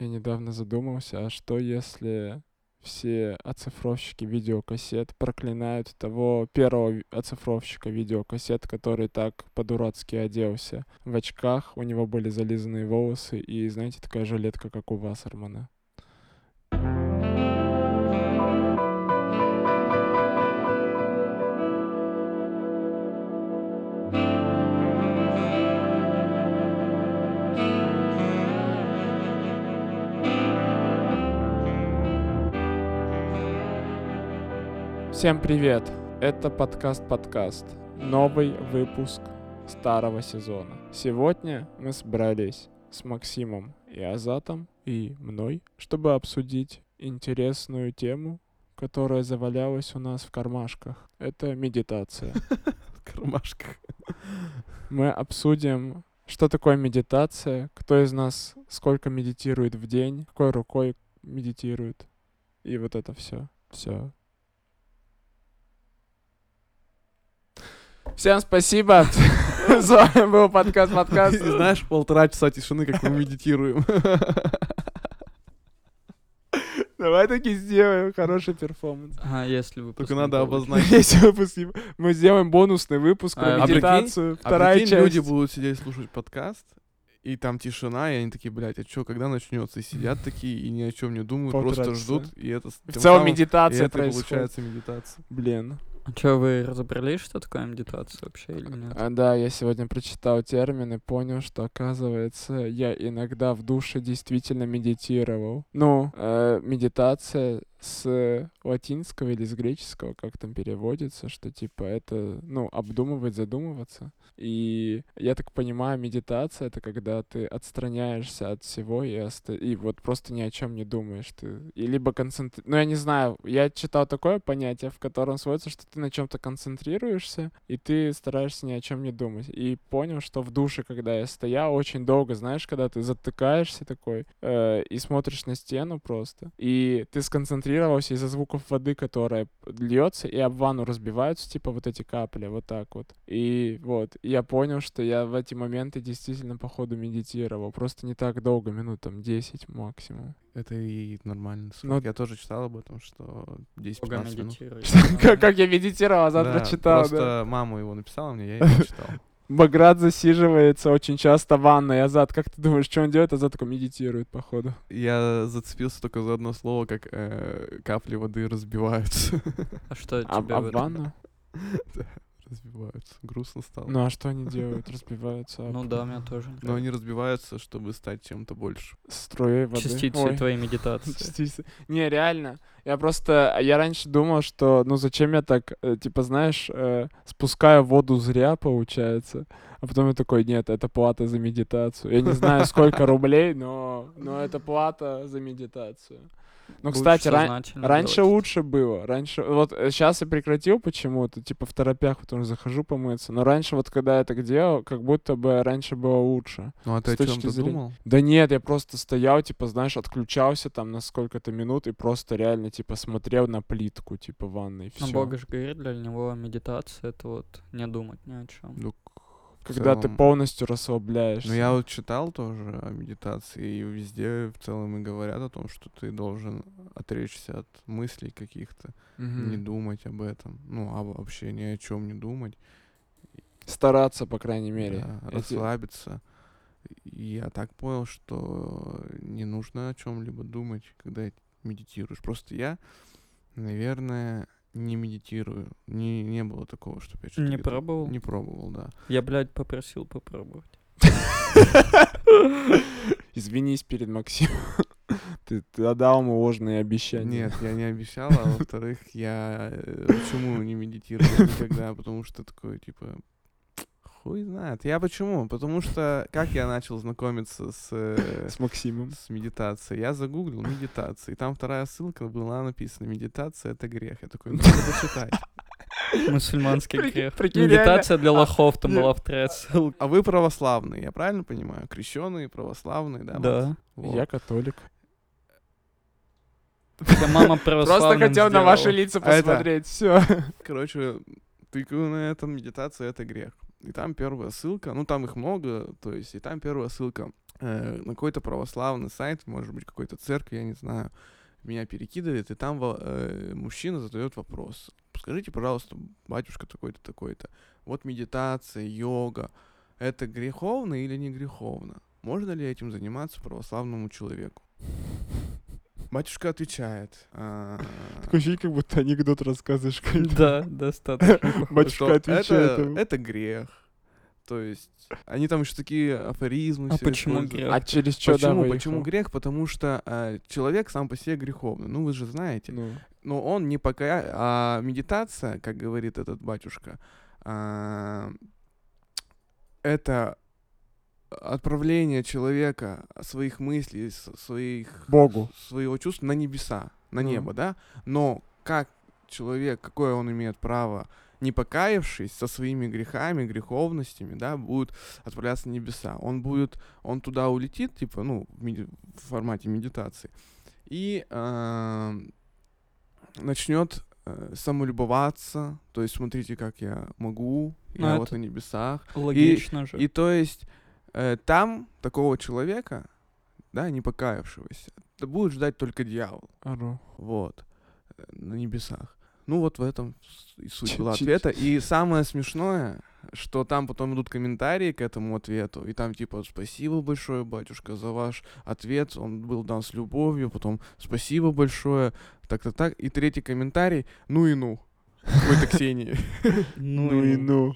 я недавно задумался, а что если все оцифровщики видеокассет проклинают того первого оцифровщика видеокассет, который так по-дурацки оделся в очках, у него были зализанные волосы и, знаете, такая жилетка, как у Вассермана. Всем привет! Это подкаст-подкаст. Новый выпуск старого сезона. Сегодня мы собрались с Максимом и Азатом и мной, чтобы обсудить интересную тему, которая завалялась у нас в кармашках. Это медитация. В кармашках. Мы обсудим, что такое медитация, кто из нас сколько медитирует в день, какой рукой медитирует. И вот это все. Все. Всем спасибо. С вами был подкаст подкаст. И знаешь, полтора часа тишины, как мы медитируем. Давай таки сделаем хороший перформанс. А если вы Только надо обозначить. Если выпуск Мы сделаем бонусный выпуск А, а прикинь- медитацию. А Вторая прикинь, часть. люди будут сидеть слушать подкаст, и там тишина, и они такие, блядь, а чё, когда начнется? И сидят такие, и ни о чем не думают, Полтора просто часа. ждут, и это... В целом самым- и медитация это происходит. получается медитация. Блин. А что, вы разобрались, что такое медитация вообще или нет? А, да, я сегодня прочитал термин и понял, что, оказывается, я иногда в душе действительно медитировал. Ну, э, медитация с латинского или с греческого, как там переводится, что типа это, ну, обдумывать, задумываться. И я так понимаю, медитация — это когда ты отстраняешься от всего и, оста- и вот просто ни о чем не думаешь. Ты... И либо концентр... Ну, я не знаю, я читал такое понятие, в котором сводится, что ты на чем-то концентрируешься, и ты стараешься ни о чем не думать. И понял, что в душе, когда я стоял, очень долго, знаешь, когда ты затыкаешься такой э, и смотришь на стену просто, и ты сконцентрировался из-за звуков воды, которая льется, и об ванну разбиваются, типа вот эти капли, вот так вот. И вот, я понял, что я в эти моменты действительно, походу, медитировал. Просто не так долго, минут там 10 максимум. Это и нормально. Ну- Я тоже читал об этом, что 10-15 Бога минут. Как, я медитировал, а завтра Да, читал, да. Просто мама его написала мне, я его читал. Баграт засиживается очень часто в ванной. Азат, как ты думаешь, что он делает? Азат такой медитирует, походу. Я зацепился только за одно слово, как э, капли воды разбиваются. А что А, тебе а в ванну? разбиваются. Грустно стало. Ну а что они делают? Разбиваются Ну да, у меня тоже. Но они разбиваются, чтобы стать чем-то больше. струи воды. Частицы твоей медитации. Частицы. Не, реально. Я просто, я раньше думал, что, ну зачем я так, э, типа, знаешь, э, спускаю воду зря, получается. А потом я такой, нет, это плата за медитацию. Я не знаю, сколько рублей, но, но это плата за медитацию. Ну, кстати, ран- Раньше делать. лучше было. Раньше, вот сейчас я прекратил почему-то, типа в торопях, потому что захожу помыться. Но раньше, вот когда я так делал, как будто бы раньше было лучше. Ну а ты о чем-то зрения- думал? Да нет, я просто стоял, типа, знаешь, отключался там на сколько-то минут и просто реально, типа, смотрел на плитку, типа, ванной, Но все. Бога же говорит, для него медитация это вот не думать ни о чем. Ну, Когда ты целом- полностью расслабляешься. Ну, я вот читал тоже о медитации, и везде в целом и говорят о том, что ты должен отречься от мыслей каких-то, Мгм. не думать об этом, ну, а вообще ни о чем не думать, Стараться, по крайней мере. да, Эти- расслабиться. Я так понял, что не нужно о чем-либо думать, когда медитируешь. Просто я, наверное, не медитирую. Не, не было такого, чтобы я что-то Не где-то- пробовал? Не пробовал, да. Я, блядь, попросил попробовать. Извинись перед Максимом. Ты, ты дал ему ложные обещания. Нет, я не обещал, а во-вторых, я э, почему не медитирую никогда, потому что такой, типа, хуй знает. Я почему? Потому что, как я начал знакомиться с, э, С Максимом. с медитацией? Я загуглил медитации, и там вторая ссылка была написана «Медитация — это грех». Я такой, ну, надо почитать. Мусульманский грех. Медитация для лохов, там была вторая ссылка. А вы православные, я правильно понимаю? Крещеные, православные, да? Да. Я католик. Мама Просто хотел на ваши лица А посмотреть. Все. Короче, тыкаю на этом, медитация — это грех. И там первая ссылка, ну там их много, то есть, и там первая ссылка. э, на какой-то православный сайт, может быть, какой-то церковь, я не знаю, меня перекидывает, и там э, мужчина задает вопрос. Скажите, пожалуйста, батюшка такой-то, такой-то, вот медитация, йога, это греховно или не греховно? Можно ли этим заниматься православному человеку? Батюшка отвечает. а, Такое ощущение, как будто анекдот рассказываешь. какой-то. Да, достаточно. Батюшка отвечает. это, грех. То есть они там еще такие афоризмы. А почему грех? А через что, Почему? Почему грех? Потому что э, человек сам по себе греховный. Ну, вы же знаете. Ну, Но он не пока... А медитация, как говорит этот батюшка, а, это отправление человека своих мыслей, своих Богу. своего чувства на небеса, на Ну. небо, да? Но как человек, какое он имеет право, не покаявшись со своими грехами, греховностями, да, будет отправляться на небеса. Он будет, он туда улетит, типа, ну, в, меди- в формате медитации, и начнет э, самолюбоваться, то есть смотрите, как я могу, Ну, я вот на небесах, Логично же. и то есть там такого человека, да, не покаявшегося, будет ждать только дьявол. Ору. Вот. э, На небесах. Ну вот в этом и суть была ответа. И самое смешное, что там потом идут комментарии к этому ответу, и там типа «Спасибо большое, батюшка, за ваш ответ, он был дан с любовью», потом «Спасибо большое», так-то так. И третий комментарий «Ну и ну». Какой-то Ксении. Ну и ну.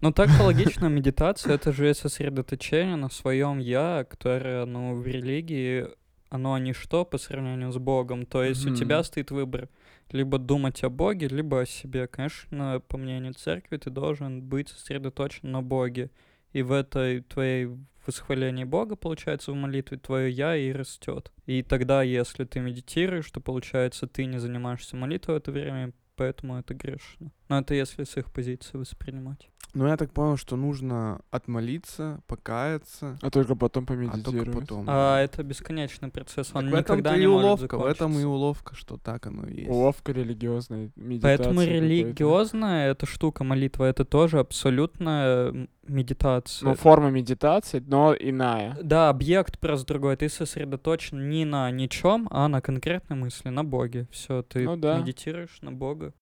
Ну так логично, медитация это же сосредоточение на своем я, которое, ну, в религии, оно ничто по сравнению с Богом. То есть у тебя стоит выбор либо думать о Боге, либо о себе. Конечно, по мнению церкви, ты должен быть сосредоточен на Боге. И в этой твоей восхвалении Бога, получается, в молитве твое я и растет. И тогда, если ты медитируешь, то получается, ты не занимаешься молитвой в это время, поэтому это грешно. Но это если с их позиции воспринимать. Ну я так понял, что нужно отмолиться, покаяться, А только потом а только помедитировать. потом. А это бесконечный процесс, Так он этом-то никогда и не может уловка, в этом и закончиться. уловка, что так оно и есть. Уловка религиозная, медитация Поэтому религиозная эта штука, молитва, это тоже абсолютная м, медитация. Ну, форма медитации, но иная. Да, объект просто другой. Ты сосредоточен не на ничем, а на конкретной мысли, на Боге. Все, ты Ну да. медитируешь на Бога.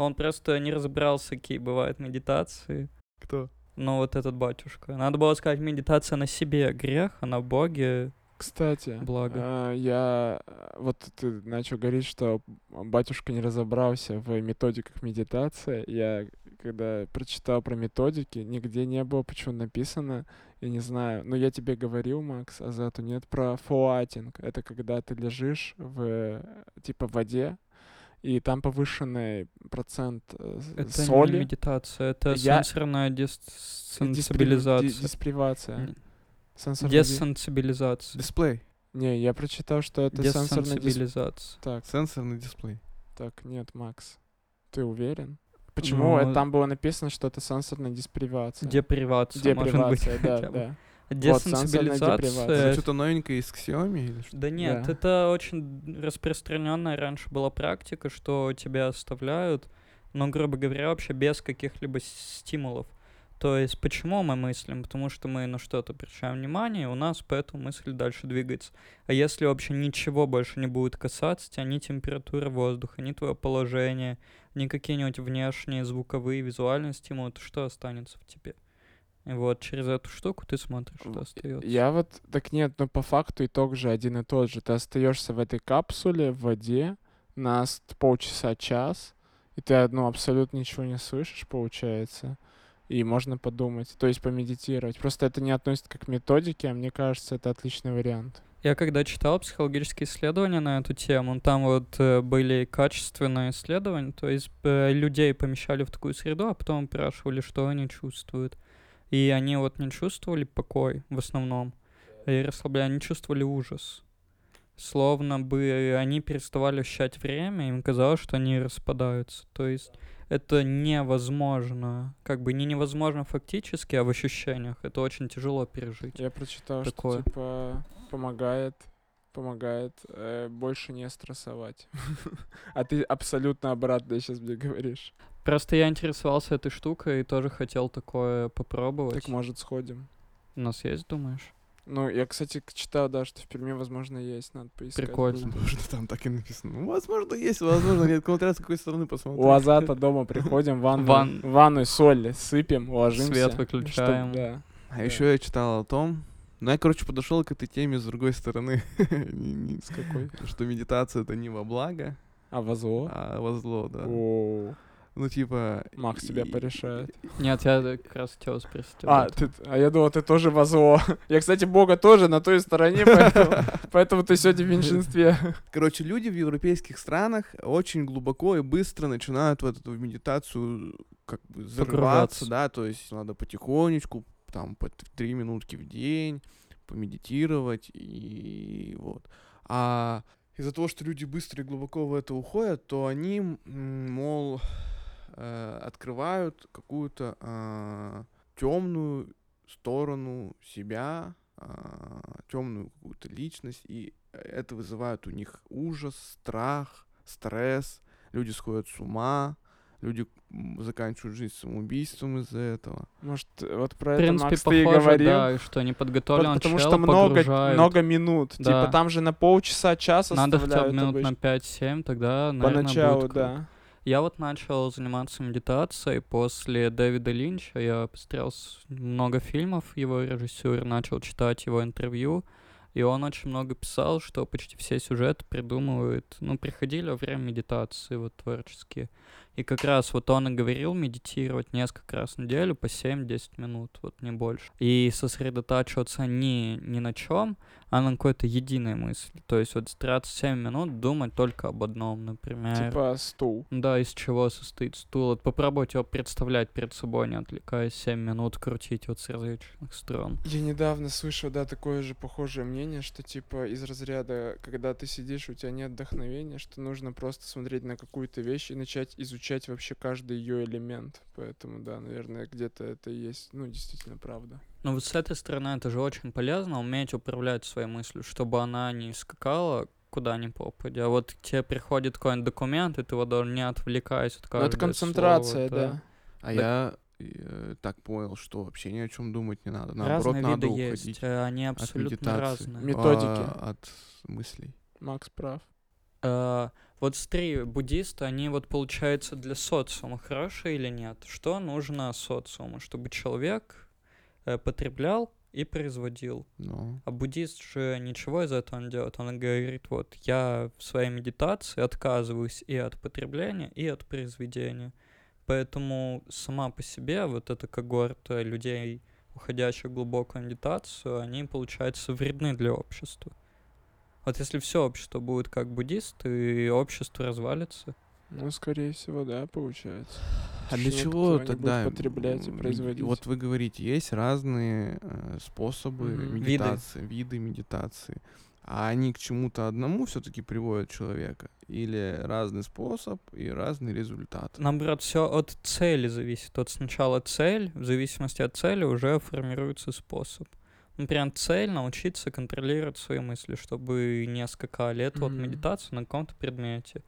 Он просто не разобрался, какие бывают медитации. Кто? Ну, вот этот батюшка. Надо было сказать, медитация на себе грех, а на Боге Кстати, Благо. а, я а, вот ты начал говорить, что батюшка не разобрался в методиках медитации. Я когда прочитал про методики, нигде не было почему написано, я не знаю, но я тебе говорил, Макс, а за это нет про фоатинг. Это когда ты лежишь в э, типа в воде, и там повышенный процент это соли. не медитация, это Я- сенсорная дис- диспри-. Диспривация. Сенсорная Десенсибилизация. Дисплей. Не, я прочитал, что это сенсорный дисплей. Десенсибилизация. Так, Сенсорный дисплей. так, нет, Макс. Ты уверен? Почему это Ну, там было написано, что это сенсорная диспривация? Депривация, может быть. Депривация, да, да. Вот. Это Десенсибилизация. что-то новенькое из Xiaomi или что? Да нет, Да. это очень распространенная раньше была практика, что тебя оставляют, ну, грубо говоря, вообще без каких-либо стимулов. То есть почему мы мыслим? Потому что мы на что-то обращаем внимание, и у нас поэтому мысль дальше двигается. А если вообще ничего больше не будет касаться тебя, ни температуры воздуха, ни твое положение, ни какие-нибудь внешние звуковые, визуальные стимулы, то что останется в тебе? Вот через эту штуку ты смотришь, что остается. Я вот, так нет, но по факту итог же один и тот же. Ты остаешься в этой капсуле, в воде, на полчаса, час, и ты, ну, абсолютно ничего не слышишь, получается. И можно подумать, то есть помедитировать. Просто это не относится к методике, а мне кажется, это отличный вариант. Я когда читал психологические исследования на эту тему, там вот э, были качественные исследования, то есть э, людей помещали в такую среду, а потом спрашивали, что они чувствуют. И они вот не чувствовали покой в основном, и расслабление, они чувствовали ужас. Словно бы они переставали ощущать время, им казалось, что они распадаются. То есть это невозможно, как бы не невозможно фактически, а в ощущениях. Это очень тяжело пережить. Я прочитал, Такое. что типа помогает, помогает э, больше не стрессовать. А ты абсолютно обратно сейчас мне говоришь. Просто я интересовался этой штукой и тоже хотел такое попробовать. Так может сходим? У нас есть, думаешь? Ну, я, кстати, читал, да, что в Перми, возможно, есть, надо поискать. Прикольно. Возможно, там так и написано. Ну, возможно, есть, возможно, нет. Смотря с какой стороны посмотреть. У Азата дома приходим, ванну, Ван- ванну соль сыпем, ложимся. Свет чтоб- выключаем. да. А Да. еще я читал о том, ну, я, короче, подошел к этой теме с другой стороны. С какой? Что медитация это не во благо, А во зло? а во зло, да. О, Ну, типа... Макс тебя порешает. Нет, я как раз хотел спросить. А, ты, а я думал, ты тоже во зло. Я, кстати, Бога тоже на той стороне, поэтому, поэтому ты сегодня в меньшинстве. Короче, люди в европейских странах очень глубоко и быстро начинают в эту медитацию как бы зарываться, да, то есть надо потихонечку, там, по три минутки в день, помедитировать и вот. А из-за того, что люди быстро и глубоко в это уходят, то они, мол, э, открывают какую-то темную сторону себя, темную какую-то личность, и это вызывает у них ужас, страх, стресс, люди сходят с ума, люди заканчивают жизнь самоубийством из-за этого. Может, вот про В это, принципе, Макс, ты и похоже, говорил. да, что неподготовленный Вот потому чел что много, погружает. много минут. Да. Типа там же на полчаса, час Надо хотя бы минут обычно. на 5-7, тогда, наверное, Поначалу, будет да. Я вот начал заниматься медитацией после Дэвида Линча. Я посмотрел много фильмов его режиссера, начал читать его интервью. И он очень много писал, что почти все сюжеты придумывают, ну, приходили во время медитации, вот, творческие. И как раз вот он и говорил медитировать несколько раз в неделю по 7-10 минут, вот не больше. И сосредотачиваться не, ни на чем, а на какой-то единой мысли. То есть вот стараться 7 минут думать только об одном, например. Типа стул. Да, из чего состоит стул. Вот попробуйте его представлять перед собой, не отвлекаясь 7 минут, крутить вот с различных сторон. Я недавно слышал, да, такое же похожее мнение, что типа из разряда, когда ты сидишь, у тебя нет вдохновения, что нужно просто смотреть на какую-то вещь и начать изучать вообще каждый ее элемент. Поэтому, да, наверное, где-то это и есть, ну, действительно правда. Но вот с этой стороны это же очень полезно, уметь управлять своей мыслью, чтобы она не скакала куда ни попадя. А вот тебе приходит какой-нибудь документ, и ты его должен не отвлекаясь от Ну, каждого это концентрация, слова, да. А Так- я э, так понял, что вообще ни о чем думать не надо. Наоборот, Разные надо виды уходить есть, э, они от абсолютно медитации, разные. Методики. а, от мыслей. Макс прав. А, вот смотри, буддисты, они вот, получается, для социума хорошие или нет? Что нужно социуму? Чтобы человек э, потреблял и производил. Но А буддист же ничего из этого не делает. Он говорит, вот, я в своей медитации отказываюсь и от потребления, и от произведения. Поэтому сама по себе вот эта когорта людей, уходящих в глубокую медитацию, они, получается, вредны для общества. Вот если все общество будет как буддисты, и общество развалится. Ну, скорее всего, да, получается. А для чего будет тогда потреблять и производить? Вот вы говорите, есть разные э, способы. Виды. медитации, виды. медитации. А они к чему-то одному все-таки приводят человека? Или разный способ и разный результат? Наоборот, все от цели зависит. Вот сначала цель, в зависимости от цели уже формируется способ. Например, цель научиться контролировать свои мысли, чтобы не скакали. Это вот Мгм. медитация на каком-то предмете.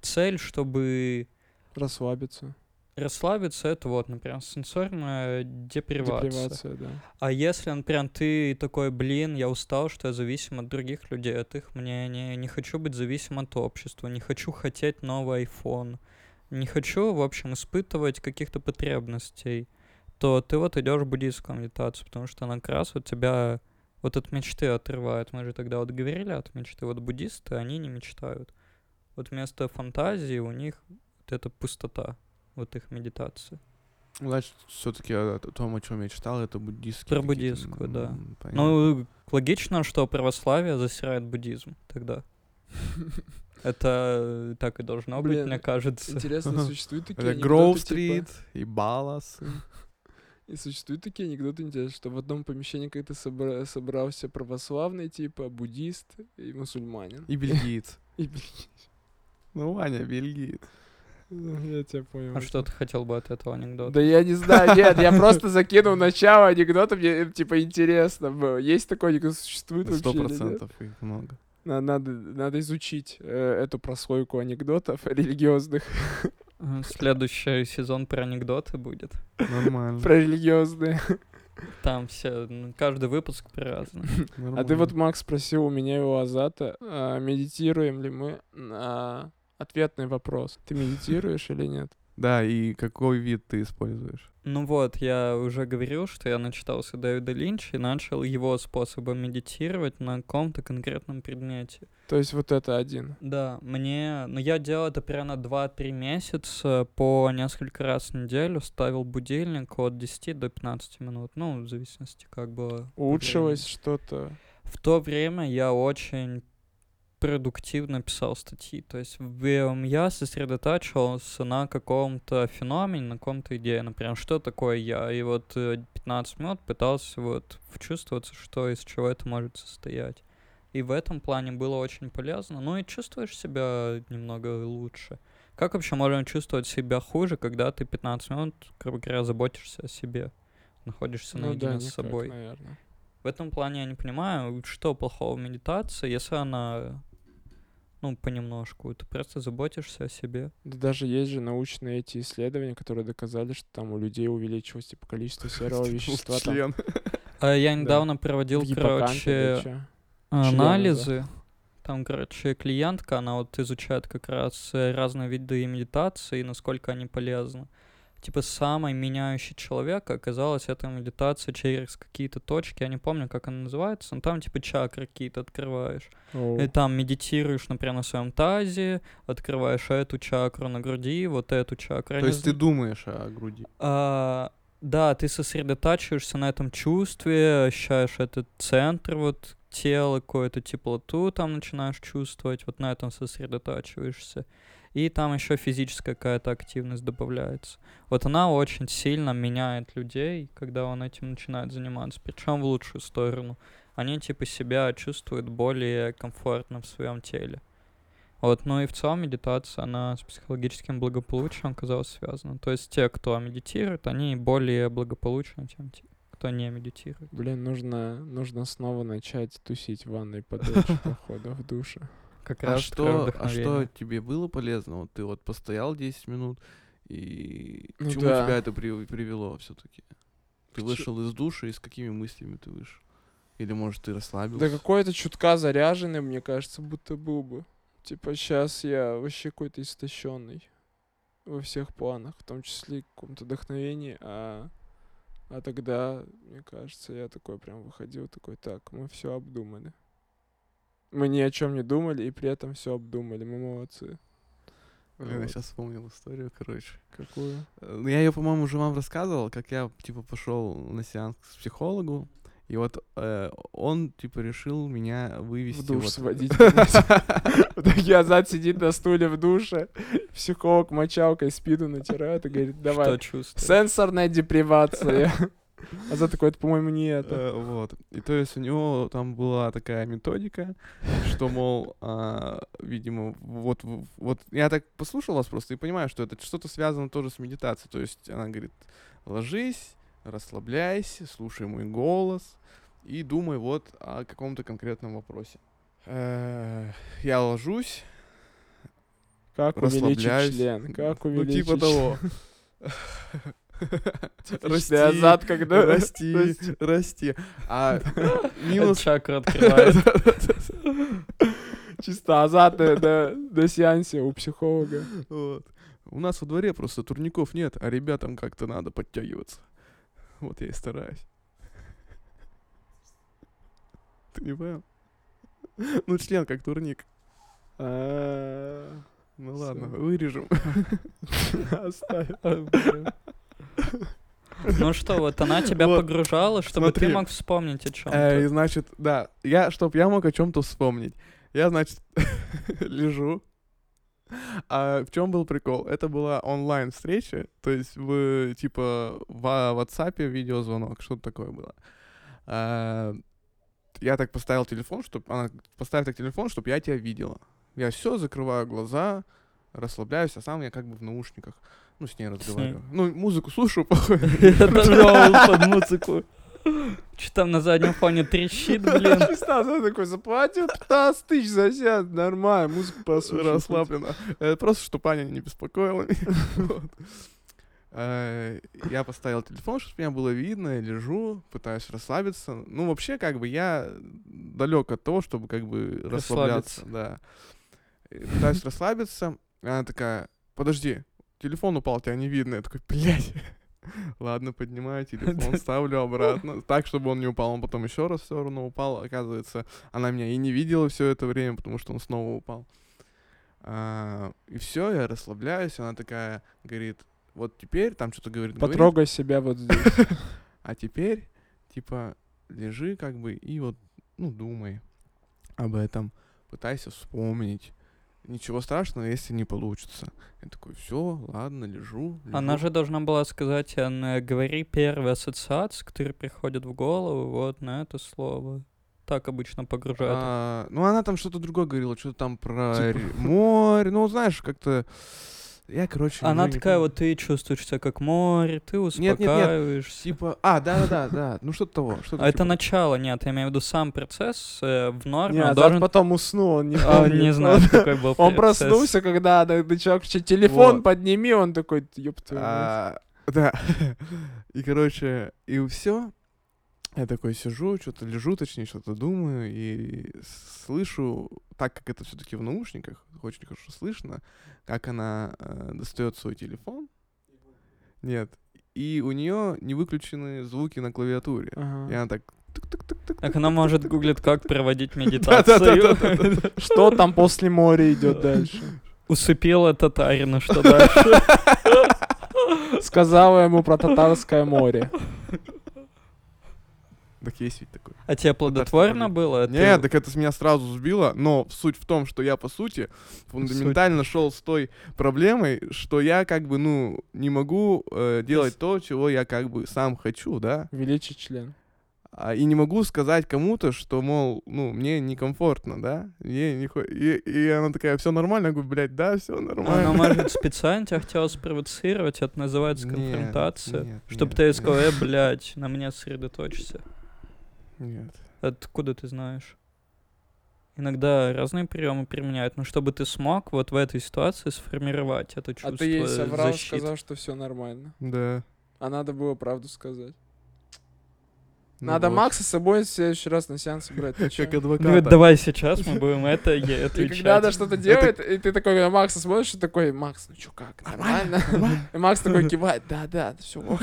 Цель, чтобы Расслабиться. расслабиться, это вот, например, сенсорная депривация. Депривация, да. А если, например, ты такой, блин, я устал, что я зависим от других людей, от их мнения, не хочу быть зависим от общества, не хочу хотеть новый iPhone, не хочу, в общем, испытывать каких-то потребностей, то ты вот идешь в буддийскую медитацию, потому что она как раз вот тебя вот от мечты отрывает. Мы же тогда вот говорили от мечты. Вот буддисты, они не мечтают. Вот вместо фантазии у них вот эта пустота, вот их медитация. Значит, все-таки о том, о чем я читал, это буддистские. Про буддистскую, да. понятно. Ну, логично, что православие засирает буддизм тогда. Это так и должно быть, мне кажется. Интересно, существуют такие Это Гроув-стрит типа- и Баллас. И существуют такие анекдоты, что в одном помещении как-то собра- собрался православный, типа, буддист и мусульманин. И бельгиец. И б- Ну, Ваня, бельгиец. Ну, Я тебя понял. А что ты хотел бы от этого анекдота? Да я не знаю, нет, я просто закинул начало анекдота, мне э, типа интересно было. Есть такой анекдот, существует вообще Сто процентов их много. На- Надо, надо изучить э, эту прослойку анекдотов религиозных, Следующий сезон про анекдоты будет. Нормально. про религиозные. Там все, ну, каждый выпуск по-разному. А ты вот, Макс, спросил у меня и у Азата, а, медитируем ли мы на ответный вопрос. Ты медитируешь или нет? Да, и какой вид ты используешь? Ну вот, я уже говорил, что я начитался Дэвида Линча и начал его способом медитировать на каком-то конкретном предмете. То есть вот это один. Да, мне... Ну, я делал это примерно 2-3 месяца по несколько раз в неделю, ставил будильник от 10 до 15 минут, ну, в зависимости как было. Улучшилось что-то? В то время я очень продуктивно писал статьи. То есть я сосредотачивался на каком-то феномене, на каком-то идее. Например, что такое я? И вот э, 15 минут пытался вот вчувствоваться, что из чего это может состоять. И в этом плане было очень полезно. Ну и чувствуешь себя немного лучше. Как вообще можно чувствовать себя хуже, когда ты 15 минут, грубо говоря, заботишься о себе? Находишься Ну наедине да, с собой. наверное. В этом плане я не понимаю, что плохого в медитации, если она, ну, понемножку, ты просто заботишься о себе. Да даже есть же научные эти исследования, которые доказали, что там у людей увеличилось типа количество серого вещества там, Член. А я Да. недавно проводил, короче, анализы. Там, короче, клиентка, она вот изучает как раз э, разные виды медитации и насколько они полезны. Типа самой меняющей человека оказалась эта медитация через какие-то точки, я не помню, как она называется, но там типа чакры какие-то открываешь. Оу. И там медитируешь, например, на своем тазе, открываешь эту чакру на груди, вот эту чакру. То не есть ты думаешь о груди. А, да, ты сосредотачиваешься на этом чувстве, ощущаешь этот центр вот тела, какую-то теплоту там начинаешь чувствовать, вот на этом сосредотачиваешься. И там еще физическая какая-то активность добавляется. Вот она очень сильно меняет людей, когда он этим начинает заниматься, причем в лучшую сторону. Они типа себя чувствуют более комфортно в своем теле. Вот, ну и в целом медитация, она с психологическим благополучием оказалась связана. То есть те, кто медитирует, они более благополучны, чем те, кто не медитирует. Блин, нужно, нужно снова начать тусить в ванной под дождь, походу, в душе. Как А раз что, а что тебе было полезно? Вот ты вот постоял 10 минут, и к Ну чему да. тебя это при- привело все-таки? Ты чё- вышел из души, и с какими мыслями ты вышел? Или, может, ты расслабился? Да какой-то чутка заряженный, мне кажется, будто был бы. Типа сейчас я вообще какой-то истощенный во всех планах, в том числе каком-то вдохновении, а, а тогда, мне кажется, я такой прям выходил, такой, так, мы все обдумали. Мы ни о чем не думали и при этом все обдумали, мы молодцы. Блин, я Вот. сейчас вспомнил историю, короче. Какую? Ну, я ее, по-моему, уже вам рассказывал, как я, типа, пошел на сеанс к психологу, и вот э, он, типа, решил меня вывести... В душ вот- сводить. Итоге Азат сидит на стуле в душе, психолог мочалкой спину натирает и говорит, давай? Сенсорная депривация. А за такое, это, по-моему, не это. Э, Вот. И то есть у него там была такая методика, что, мол, а, видимо, вот, вот я так послушал вас просто и понимаю, что это что-то связано тоже с медитацией. То есть она говорит, ложись, расслабляйся, слушай мой голос и думай вот о каком-то конкретном вопросе. Э, Я ложусь, Как увеличить член? Как ну увеличить типа того. Расти. Азат, когда... расти, расти. А минус Чакру открывает. Чисто Азат на, на- на сеансе у психолога. Вот. У нас во дворе просто турников нет, а ребятам как-то надо подтягиваться. Вот я и стараюсь. Ты не понял? Ну, член как турник. А, Ну ладно, вырежем. Оставь. Ну что, вот она тебя Вот, погружала, чтобы ты смотри. мог вспомнить о Э, чем-то. значит, да, я, чтоб я мог о чем-то вспомнить. Я, значит, лежу. А в чем был прикол? Это была онлайн встреча, то есть в типа в WhatsApp видеозвонок, что-то такое было. А, я так поставил телефон, чтобы она поставь так телефон, чтобы я тебя видела. Я все закрываю глаза, расслабляюсь, а сам я как бы в наушниках, ну с ней разговариваю. Ну музыку слушаю, походу. Я тоже под музыку. Что там на заднем фоне трещит, блин. Азат такой, заплатил 15 тысяч за сеанс, нормально, музыку послушай. расслабленно. Э, Просто, чтобы Аня не беспокоила меня. Э, Я поставил телефон, чтобы меня было видно, я лежу, пытаюсь расслабиться. Ну, вообще, как бы, я далек от того, чтобы, как бы, расслабляться, да. И Пытаюсь расслабиться, она такая, подожди, телефон упал, тебя не видно. Я такой, блядь. Ладно, поднимаю телефон, ставлю обратно, так, чтобы он не упал. Он потом еще раз все равно упал. Оказывается, она меня и не видела все это время, потому что он снова упал. А, и все, я расслабляюсь. Она такая говорит, вот теперь там что-то говорит. говорит, Потрогай себя вот здесь. а теперь, типа, лежи как бы и вот, ну, думай об этом. Пытайся вспомнить. Ничего страшного, если не получится. Я такой, все, ладно, лежу. Она лежу». же должна была сказать, Анна, говори первые ассоциации, которые приходят в голову, вот на это слово. Так обычно погружают. А, ну, она там что-то другое говорила, что-то там про Типа- ре- море. Ну, знаешь, как-то... Я, короче, Она такая, вот ты чувствуешь себя как море, ты нет, нет. успокаиваешься. Типа, а, да-да-да, да, ну что-то того. Что-то А это типа- начало, нет, я имею в виду сам процесс э, в норме, он а должен... потом уснул, он не А, помнит. не знаю, какой был Он проснулся, когда кричать, телефон подними, он такой, ёб твою мать». А, да. И, короче, и все. Я такой сижу, что-то лежу, точнее, что-то думаю, и слышу, так как это все-таки в наушниках, очень хорошо слышно, как она э, достает свой телефон. Нет. И у нее не выключены звуки на клавиатуре. Ага. И она так. Так она может гуглит, как проводить медитацию. Что там после моря идет дальше? Усыпила татарина, что дальше? Сказала ему про татарское море. Так есть ведь такой. А тебе плодотворно было? Ты- Нет, так это с меня сразу сбило, но суть в том, что я, по сути, фундаментально шел с той проблемой, что я как бы, ну, не могу э, делать то, чего я как бы сам хочу, да, Увеличить член. а, и не могу сказать кому-то, что, мол, ну, мне некомфортно, да, мне не хо- и, и она такая, все нормально, я говорю, блядь, да, все нормально. Она, может, специально тебя хотела спровоцировать, это называется конфронтация. нет, Чтобы нет, ты ей сказал, э, блядь, на меня сосредоточься. Нет. Откуда ты знаешь? Иногда разные приемы применяют, но чтобы ты смог вот в этой ситуации сформировать это чувство А ты ей соврал, защиты. сказал, что все нормально. Да. А надо было правду сказать. Ну Надо вот. Макса с собой в следующий раз на сеанс брать. Как Говорит, адвоката. давай сейчас мы будем это ей И отвечать. когда она что-то делает, и ты такой на Макса смотришь, и такой, Макс, ну чё, как, нормально? И Макс такой кивает, да-да, все,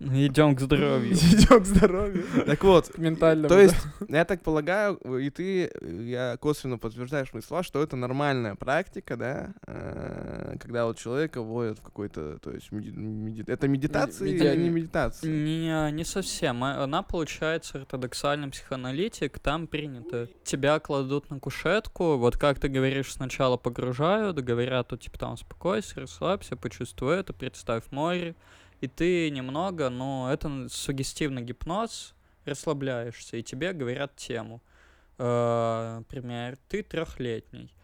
Идем к здоровью. идем к здоровью. Так вот, К ментальному. То есть, я так полагаю, и ты, я косвенно подтверждаешь мои слова, что это нормальная практика, да, э, когда вот человека вводят в какой-то, то есть, это медитация меди- или не медитация? Не, не совсем. А- Она, получается, ортодоксальный психоаналитик, там принято. Тебя кладут на кушетку, вот как ты говоришь, сначала погружают, говорят, вот, типа, там, успокойся, расслабься, почувствуй это, представь море, и ты немного, но это сугестивный гипноз, расслабляешься, и тебе говорят тему. Э, Например, ты трехлетний.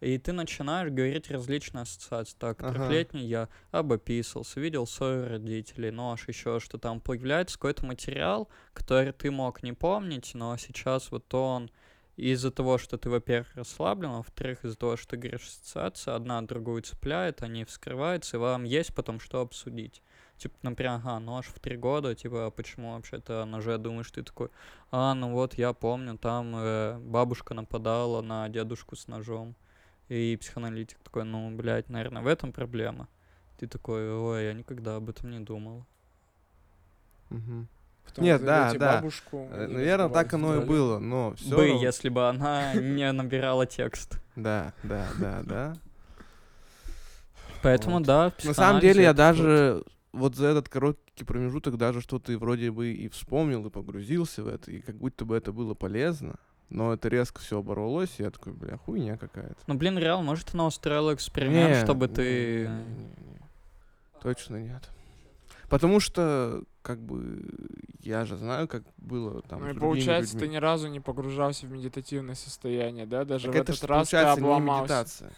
И ты начинаешь говорить различные ассоциации. Так, Ага. трехлетний я обописался, видел ссору родителей, нож, еще что там. Появляется какой-то материал, который ты мог не помнить, но сейчас вот он из-за того, что ты, во-первых, расслаблен, а во-вторых, из-за того, что ты говоришь ассоциация, одна другую цепляет, они вскрываются, и вам есть потом что обсудить. Типа, например, ага, нож в три года, типа, а почему вообще-то о ноже думаешь? Ты такой, а, ну вот, я помню, там э, бабушка нападала на дедушку с ножом. И психоаналитик такой, ну, блядь, наверное, в этом проблема. Ты такой, ой, я никогда об этом не думал. Мгм. Потом Нет, да, да. бабушку, Э, Наверное, так разбиваете оно и было, но все Бы, если бы она не набирала текст. Да, да, да, да. Поэтому, Вот. да, в На самом деле, я даже вот за этот короткий промежуток даже что-то и вроде бы и вспомнил, и погрузился в это, и как будто бы это было полезно. Но это резко все оборвалось, и я такой, бля, хуйня какая-то. Ну, блин, реал, может, она устроила эксперимент, Не, чтобы не, ты... не, не, не. Точно нет. Потому что, как бы, я же знаю, как было там Ну и получается, ты людьми. ни разу не погружался в медитативное состояние, да? Даже Так в это этот раз ты получается, не обломался. медитация.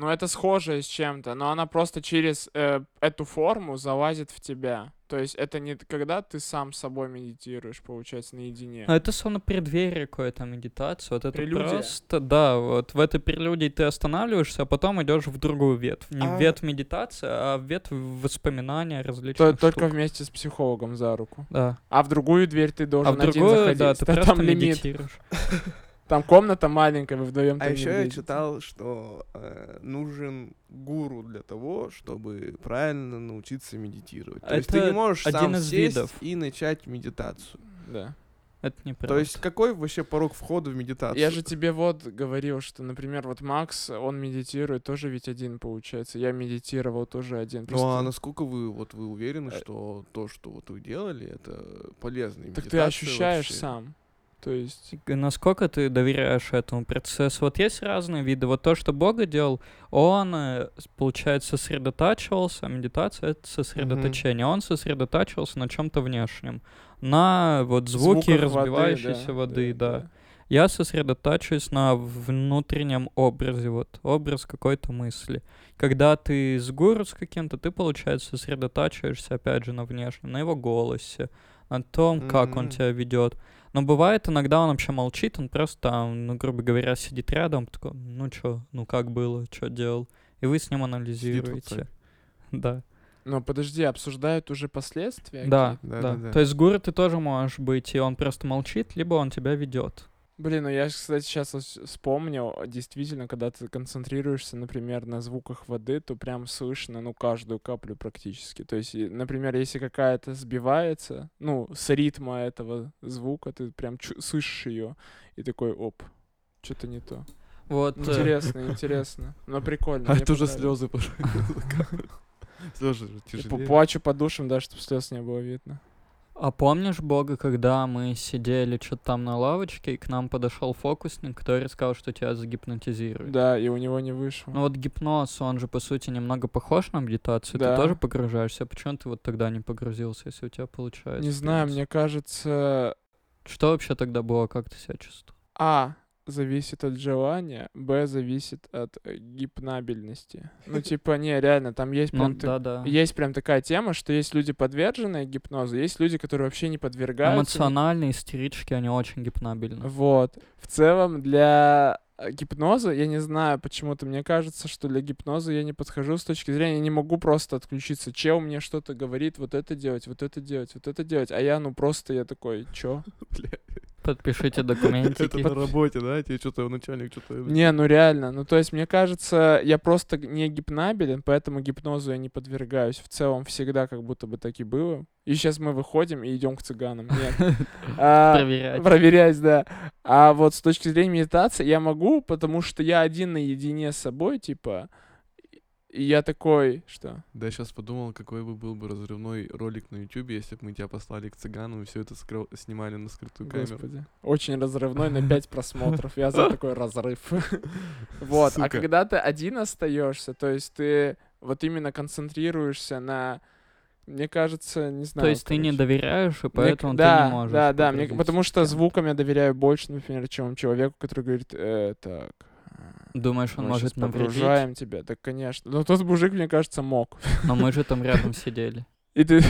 Ну, это схожее с чем-то, но она просто через э, эту форму залазит в тебя. То есть это не когда ты сам с собой медитируешь, получается, наедине. А это словно преддверие какой-то медитации. Вот это Прелюдия. просто, да, вот в этой прелюдии ты останавливаешься, а потом идешь в другую ветвь. Не А- в ветвь медитации, а в ветвь воспоминания То- различных только штук. вместе с психологом за руку. Да. А в другую дверь ты должен А в один другую, заходить. да, ты Да, просто там лимит. медитируешь. Там комната маленькая, вы вдвоем А не еще я читал, что э, нужен гуру для того, чтобы правильно научиться медитировать. То есть ты Это не можешь один сам из сесть видов. и начать медитацию. Да. Это неправда. То есть какой вообще порог входа в медитацию? Я же тебе вот говорил, что, например, вот Макс, он медитирует тоже ведь один, получается. Я медитировал тоже один. Ну Просто- а насколько вы вот вы уверены, Э, что то, что вот вы делали, это полезно? и Так ты ощущаешь вообще? сам. То есть... Насколько ты доверяешь этому процессу? Вот есть разные виды. Вот то, что Бога делал, он, э, получается, сосредотачивался, медитация — это сосредоточение. Он сосредотачивался на чем-то внешнем. На вот звуки звуках воды, разбивающейся да, воды, да. Я сосредотачиваюсь на внутреннем образе, вот образ какой-то мысли. Когда ты с гуру с каким-то, ты, получается, сосредотачиваешься, опять же, на внешнем, на его голосе, на том, как он Мгм. тебя ведет. Но бывает иногда он вообще молчит, он просто там, ну, грубо говоря, сидит рядом, такой, ну чё, ну как было, что делал. И вы с ним анализируете. Да. Но подожди, обсуждают уже последствия? Да, да, Да, да. То есть с гуру ты тоже можешь быть, и он просто молчит, либо он тебя ведет. Блин, ну я, кстати, сейчас вспомнил, действительно, когда ты концентрируешься, например, на звуках воды, то прям слышно, ну, каждую каплю практически. То есть, например, если какая-то сбивается, ну, с ритма этого звука, ты прям слышишь ее, и такой, оп, что-то не то. Вот. э, Интересно, интересно. Но прикольно. А это уже слезы пошли. Слезы тяжелее. Плачу по душам, да, чтобы слез не было видно. А помнишь, Бога, когда мы сидели что-то там на лавочке, и к нам подошел фокусник, который сказал, что тебя загипнотизирует? Да, и у него не вышло. Ну вот гипноз, он же, по сути, немного похож на медитацию. Да. Ты тоже погружаешься. А почему ты вот тогда не погрузился, если у тебя получается? не знаю, мне кажется, Что вообще тогда было, как ты себя чувствовал? А зависит от желания, Б зависит от э, гипнабельности. Ну, типа, не, реально, там есть Ну, прям, та- да-да. есть прям такая тема, что есть люди, подверженные гипнозу, есть люди, которые вообще не подвергаются. Эмоциональные истерички, они очень гипнабельны. Вот. В целом, для э, гипноза, я не знаю, почему-то мне кажется, что для гипноза я не подхожу с точки зрения, я не могу просто отключиться. Чел мне что-то говорит, вот это делать, вот это делать, вот это делать, а я, ну, просто я такой, чё? Подпишите Это документики. на работе, да? Тебе что-то начальник что-то... Не, ну реально. Ну, то есть, мне кажется, я просто не гипнабелен, поэтому гипнозу я не подвергаюсь. В целом, всегда как будто бы так и было. И сейчас мы выходим и идем к цыганам. Нет. А, Проверять. Проверять, да. А вот с точки зрения медитации я могу, потому что я один наедине с собой, типа, и я такой, что? Да, я сейчас подумал, какой бы был бы разрывной ролик на YouTube, если бы мы тебя послали к цыганам и все это скрыл- снимали на скрытую камеру. Господи. Очень разрывной на 5 просмотров. Я за такой разрыв. Вот. А когда ты один остаешься, то есть ты вот именно концентрируешься на мне кажется, не знаю. То есть ты не короче. доверяешь, и Мне поэтому ты да, не можешь. Да, да, мне, потому что тему. звукам я доверяю больше, например, чем человеку, который говорит, э, так, Думаешь, он мы может навредить? погружаем тебя. Так, конечно. Но тот мужик, мне кажется, мог. Но мы же там рядом сидели. И ты...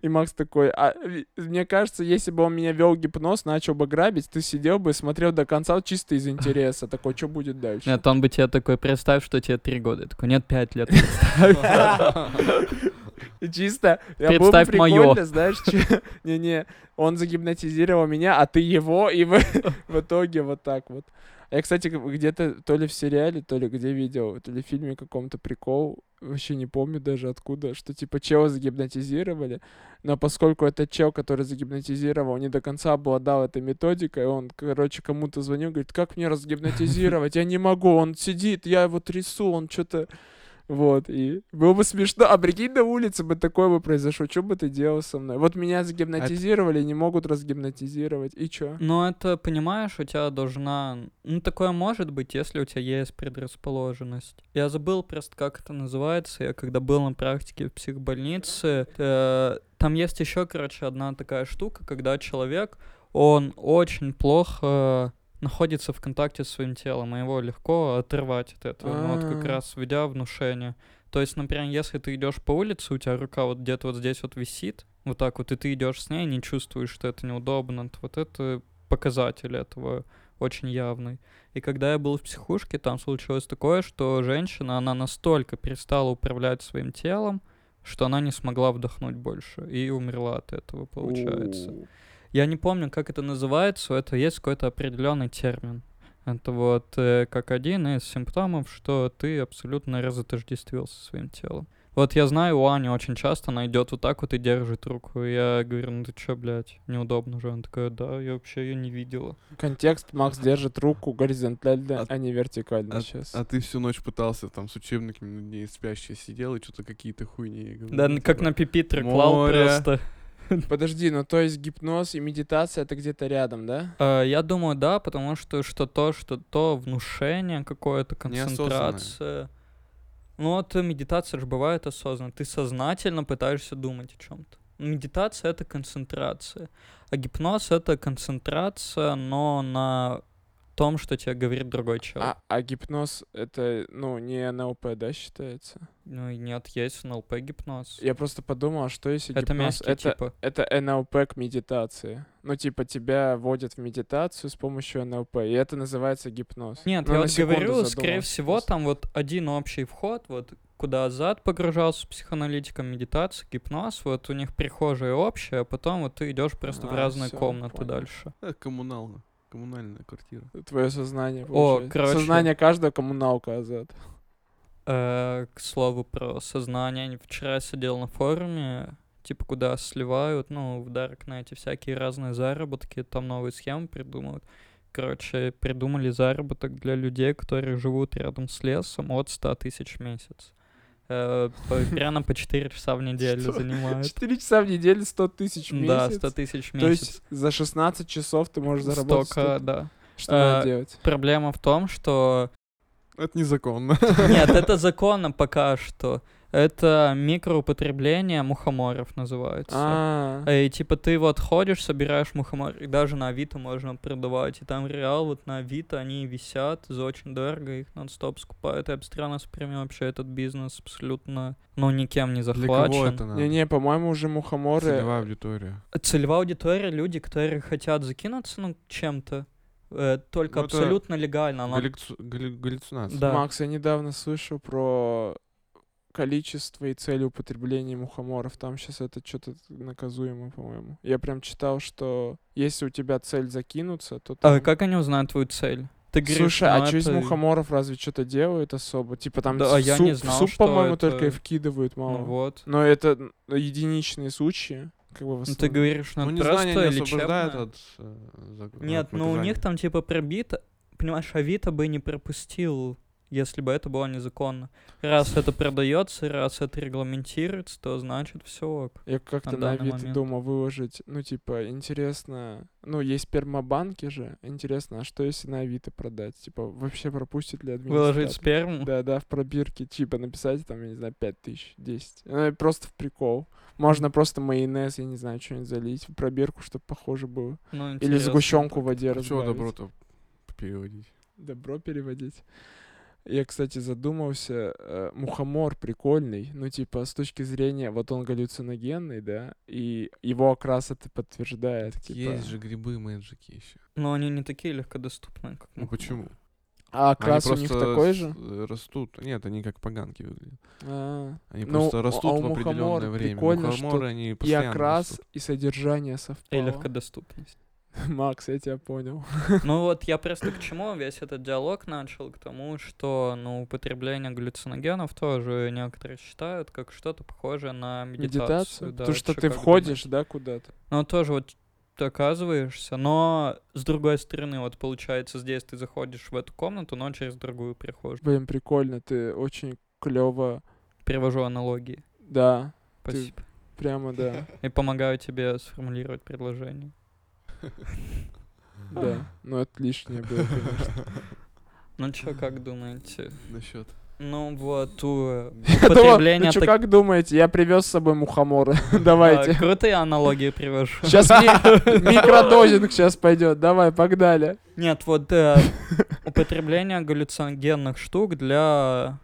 И Макс такой, а мне кажется, если бы он меня вел гипноз, начал бы грабить, ты сидел бы и смотрел до конца чисто из интереса. Такой, что будет дальше? Нет, он бы тебе такой, представь, что тебе три года. Я такой, нет, пять лет. представь». Чисто, Представь прикольно, знаешь, не-не, он загипнотизировал меня, а ты его, и в итоге вот так вот. Я, кстати, где-то то ли в сериале, то ли где видел, то ли в фильме каком-то прикол, вообще не помню даже откуда, что типа чела загипнотизировали, но поскольку это чел, который загипнотизировал, не до конца обладал этой методикой, он, короче, кому-то звонил, говорит, как мне разгипнотизировать? Я не могу, он сидит, я его трясу, он что-то... Вот, и было бы смешно. А прикинь, на улице бы такое бы произошло. Что бы ты делал со мной? Вот меня загипнотизировали, не могут разгипнотизировать. И чё? Но это, понимаешь, у тебя должна... Ну, такое может быть, если у тебя есть предрасположенность. Я забыл просто, как это называется. Я когда был на практике в психбольнице, э, там есть еще, короче, одна такая штука, когда человек, он очень плохо находится в контакте с своим телом, и его легко отрывать от этого. Ну, вот как А. раз введя внушение. То есть, например, если ты идешь по улице, у тебя рука вот где-то вот здесь вот висит, вот так вот, и ты идешь с ней, не чувствуешь, что это неудобно, то вот это показатель этого очень явный. И когда я был в психушке, там случилось такое, что женщина, она настолько перестала управлять своим телом, что она не смогла вдохнуть больше и умерла от этого, получается. Я не помню, как это называется, это есть какой-то определенный термин. Это вот э, как один из симптомов, что ты абсолютно разотождествился со своим телом. Вот я знаю, у Ани очень часто она идет вот так вот и держит руку. И я говорю, ну ты чё, блядь, неудобно же. Она такая, да, я вообще ее не видела. Контекст, Макс держит руку горизонтально, А- а не вертикально А, сейчас. а ты всю ночь пытался там с учебниками над ней спящий сидел и что-то какие-то хуйни говорил. Да, как на пипитры клал просто. Подожди, ну то есть гипноз и медитация это где-то рядом, да? Э, Я думаю, да, потому что что то, что то внушение какое-то, концентрация. Ну вот медитация же бывает осознанно. Ты сознательно пытаешься думать о чем-то. Медитация это концентрация. А гипноз это концентрация, но на том, что тебе говорит другой человек. А, а гипноз это, ну, не НЛП, да, считается? Ну нет, есть НЛП гипноз. Я просто подумал, а что если это гипноз мягкий, это, типа. это НЛП к медитации? Ну, типа, тебя вводят в медитацию с помощью НЛП, и это называется гипноз. Нет, Ну, я вот говорю, скорее всего, просто. там вот один общий вход, вот куда зад погружался с психоаналитиком, медитация, гипноз, вот у них прихожая общая, а потом вот ты идешь просто в А, разные всё, комнаты дальше. э, коммунал, коммунальная квартира. Твое сознание, О, короче. Сознание каждого коммуналка азат. Э, к слову про сознание, вчера сидел на форуме, типа куда сливают, ну, в Даркнете всякие разные заработки, там новые схемы придумывают. Короче, придумали заработок для людей, которые живут рядом с лесом от 100 тысяч в месяц. Э, по- Примерно по 4 часа в неделю Что? занимают. 4 часа в неделю 100 тысяч в Да, месяц. 100 тысяч в То месяц. есть за 16 часов ты можешь заработать Столько, 100 да. Что надо Э, делать? Проблема в том, что Это незаконно. Нет, это законно пока что. Это микроупотребление мухоморов называется. А, И типа ты вот ходишь, собираешь мухомор, и даже на Авито можно продавать. И там реал вот на Авито они висят за очень дорого, их нон-стоп скупают. И обстрелянно прямо вообще этот бизнес абсолютно, ну, никем не Для кого захвачен. это надо? не-не, по-моему, уже мухоморы... Целевая аудитория. Целевая аудитория — люди, которые хотят закинуться, ну, чем-то. э, только Ну, абсолютно легально. но- Галлюци- галлю- Галлюцинация. Да. Макс, я недавно слышал про количество и цели употребления мухоморов. Там сейчас это что-то наказуемо, по-моему. Я прям читал, что если у тебя цель закинуться, то А там- как они узнают твою цель? Ты говоришь, Слушай, ну, а что из это- мухоморов разве что-то делают особо? Типа там Да, а в я суп, не в знал, суп, что по-моему, это- только и вкидывают мало. Ну вот. Но это единичные случаи, как бы в Ну, ты говоришь, ну, Ну, это незнание просто не освобождает лечебное. от, э, Нет, от ну у них там типа пробито, понимаешь, Авито бы не пропустил, если бы это было незаконно. Раз это продается, раз это регламентируется, то значит все ок. Я как-то на на Авито момент. думал выложить, ну, типа, интересно, ну, есть спермобанки же, интересно, а что если на Авито продать? Типа, вообще пропустит ли администратор? Выложить сперму. Да, да, в пробирке, типа, написать, там, я не знаю, 5 тысяч, 10. Ну, просто в прикол. Можно просто майонез, я не знаю, что-нибудь залить в пробирку, чтобы похоже было. Ну, Или сгущенку в воде А чего разбавить. добро-то переводить? Добро переводить. Я, кстати, задумался, э, мухомор прикольный, ну, типа, с точки зрения, вот он галлюциногенный, да, и его окрас это подтверждает, Так типа. Есть же грибы мэджики еще. Но они не такие легкодоступные, как Ну почему? А Они окрас у них такой же? э, растут. Нет, они как поганки выглядят. А, Они Ну, просто а- растут а в определенное время. прикольно, Мухоморы, что они и окрас, растут. и содержание И совпало. легкодоступность. Макс, я тебя понял. Ну вот я просто к чему весь этот диалог начал? К тому, что ну, употребление галлюциногенов тоже некоторые считают как что-то похожее на медитацию. Медитацию? да, Потому что ты входишь, думаете? да, куда-то. Ну, тоже вот ты оказываешься, но с другой стороны, вот получается, здесь ты заходишь в эту комнату, но через другую приходишь. Блин, прикольно, ты очень клево. Перевожу аналогии. Да, Спасибо. прямо да. И помогаю тебе сформулировать предложение. Да. Ну, это лишнее было, конечно. Ну чё, как думаете? Насчет. Ну вот, у Я думал, употребления ну как думаете, я привез с собой мухомора. Да, Давайте. крутые аналогии привожу. Сейчас микродозинг сейчас пойдет. Давай, погнали. Нет, вот э, употребление галлюциногенных штук для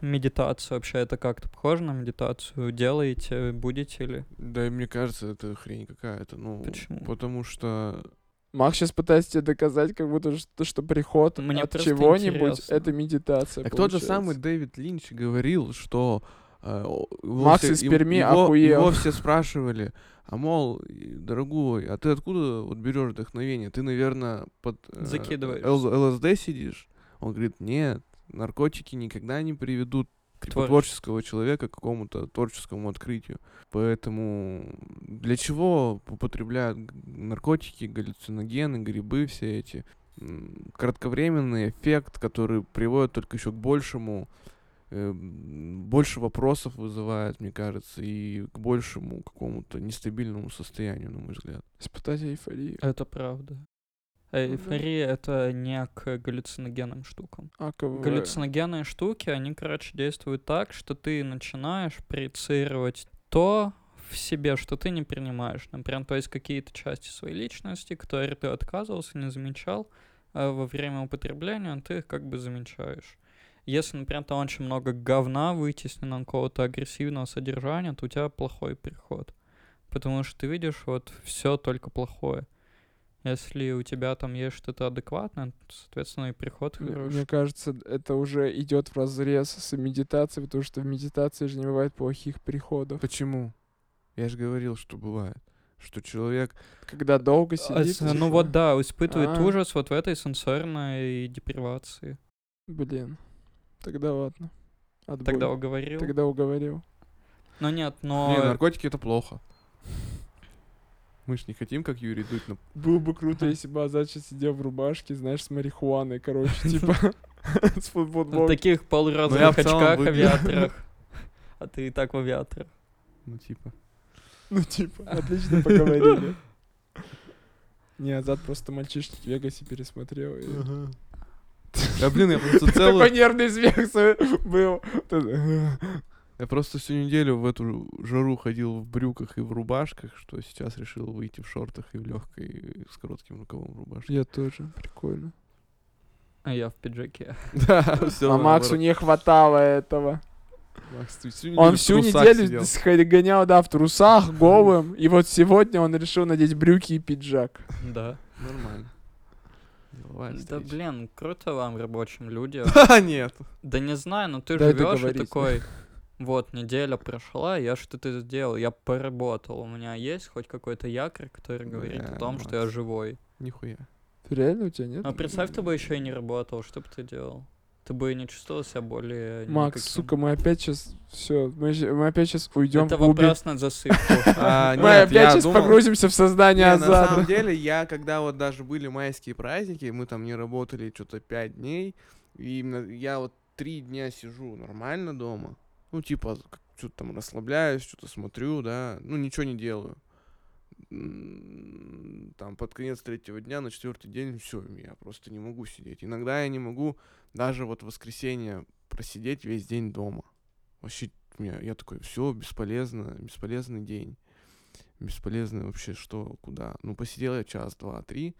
медитации вообще это как-то похоже на медитацию? Делаете, будете ли? Да, и мне кажется, это хрень какая-то. Ну, Почему? потому что Макс сейчас пытается тебе доказать, как будто что, что приход Мне от чего-нибудь это медитация. Так тот же самый Дэвид Линч говорил, что э, Макс все- из Перми его, охуел. его все спрашивали, а мол, дорогой, а ты откуда вот берешь вдохновение? Ты, наверное, под э, ЛСД сидишь? Он говорит, нет, наркотики никогда не приведут типа, творчеству. творческого человека к какому-то творческому открытию. Поэтому для чего употребляют наркотики, галлюциногены, грибы все эти? Кратковременный эффект, который приводит только еще к большему, э, больше вопросов вызывает, мне кажется, и к большему какому-то нестабильному состоянию, на мой взгляд. Испытать эйфорию. Это правда. Э. Эйфория это не к галлюциногенным штукам. А КВ. Галлюциногенные штуки, они, короче, действуют так, что ты начинаешь проецировать то в себе, что ты не принимаешь. Например, то есть какие-то части своей личности, которые ты отказывался, не замечал а во время употребления, ты их как бы замечаешь. Если, например, там очень много говна вытеснено, какого-то агрессивного содержания, то у тебя плохой приход. Потому что ты видишь вот все только плохое. Если у тебя там есть что-то адекватное, то, соответственно, и приход Мне- хороший. Мне кажется, это уже идет в разрез с медитацией, потому что в медитации же не бывает плохих приходов. Почему? Я же говорил, что бывает. Что человек... Когда долго А, сидит. ну типа, вот да, испытывает А. ужас вот в этой сенсорной депривации. Блин. Тогда ладно. Отбой. Тогда уговорил. Тогда уговорил. Ну нет, но... Не, наркотики это плохо. Мы ж не хотим, как Юрий Дудь, на Было бы круто, если бы Азат сейчас сидел в рубашке, знаешь, с марихуаной, короче, типа, с в футболкой. таких целом очках, авиаторах. А ты и так в авиаторах. ну типа. Ну, типа, отлично поговорили. Не, Азат просто мальчишник в Вегасе пересмотрел. и- Да блин, я просто Такой целую... нервный смех был. Я просто всю неделю в эту жару ходил в брюках и в рубашках, что сейчас решил выйти в шортах и в легкой с коротким рукавом рубашки. Я тоже, прикольно. А я в пиджаке. Да, все. А Максу не хватало этого. Макс, ты всю Он всю неделю сидел. гонял, да, в трусах, голым. И вот сегодня он решил надеть брюки и пиджак. Да. Нормально. Да блин, круто вам, рабочим людям. А, нет. Да не знаю, но ты живешь и такой, вот, неделя прошла, я что-то сделал, я поработал, у меня есть хоть какой-то якорь, который говорит о том, что я живой. Нихуя. Реально у тебя нет? А представь, ты бы еще и не работал, что бы ты делал? Ты бы не чувствовал себя более Макс, никаким. сука, мы опять сейчас все, мы, мы опять сейчас уйдем Это в глубину. вопрос на засыпку. А, Мы опять сейчас погрузимся в сознание Не, на самом деле, я, когда вот даже были майские праздники, мы там не работали что-то пять дней, и я вот три дня сижу нормально дома, ну, типа, что-то там расслабляюсь, что-то смотрю, да, ну, ничего не делаю. Там под конец третьего дня, на четвертый день, все, я просто не могу сидеть. Иногда я не могу даже вот в воскресенье просидеть весь день дома. Вообще, меня, я такой, все, бесполезно, бесполезный день бесполезно вообще, что, куда. Ну, посидел я час, два, три,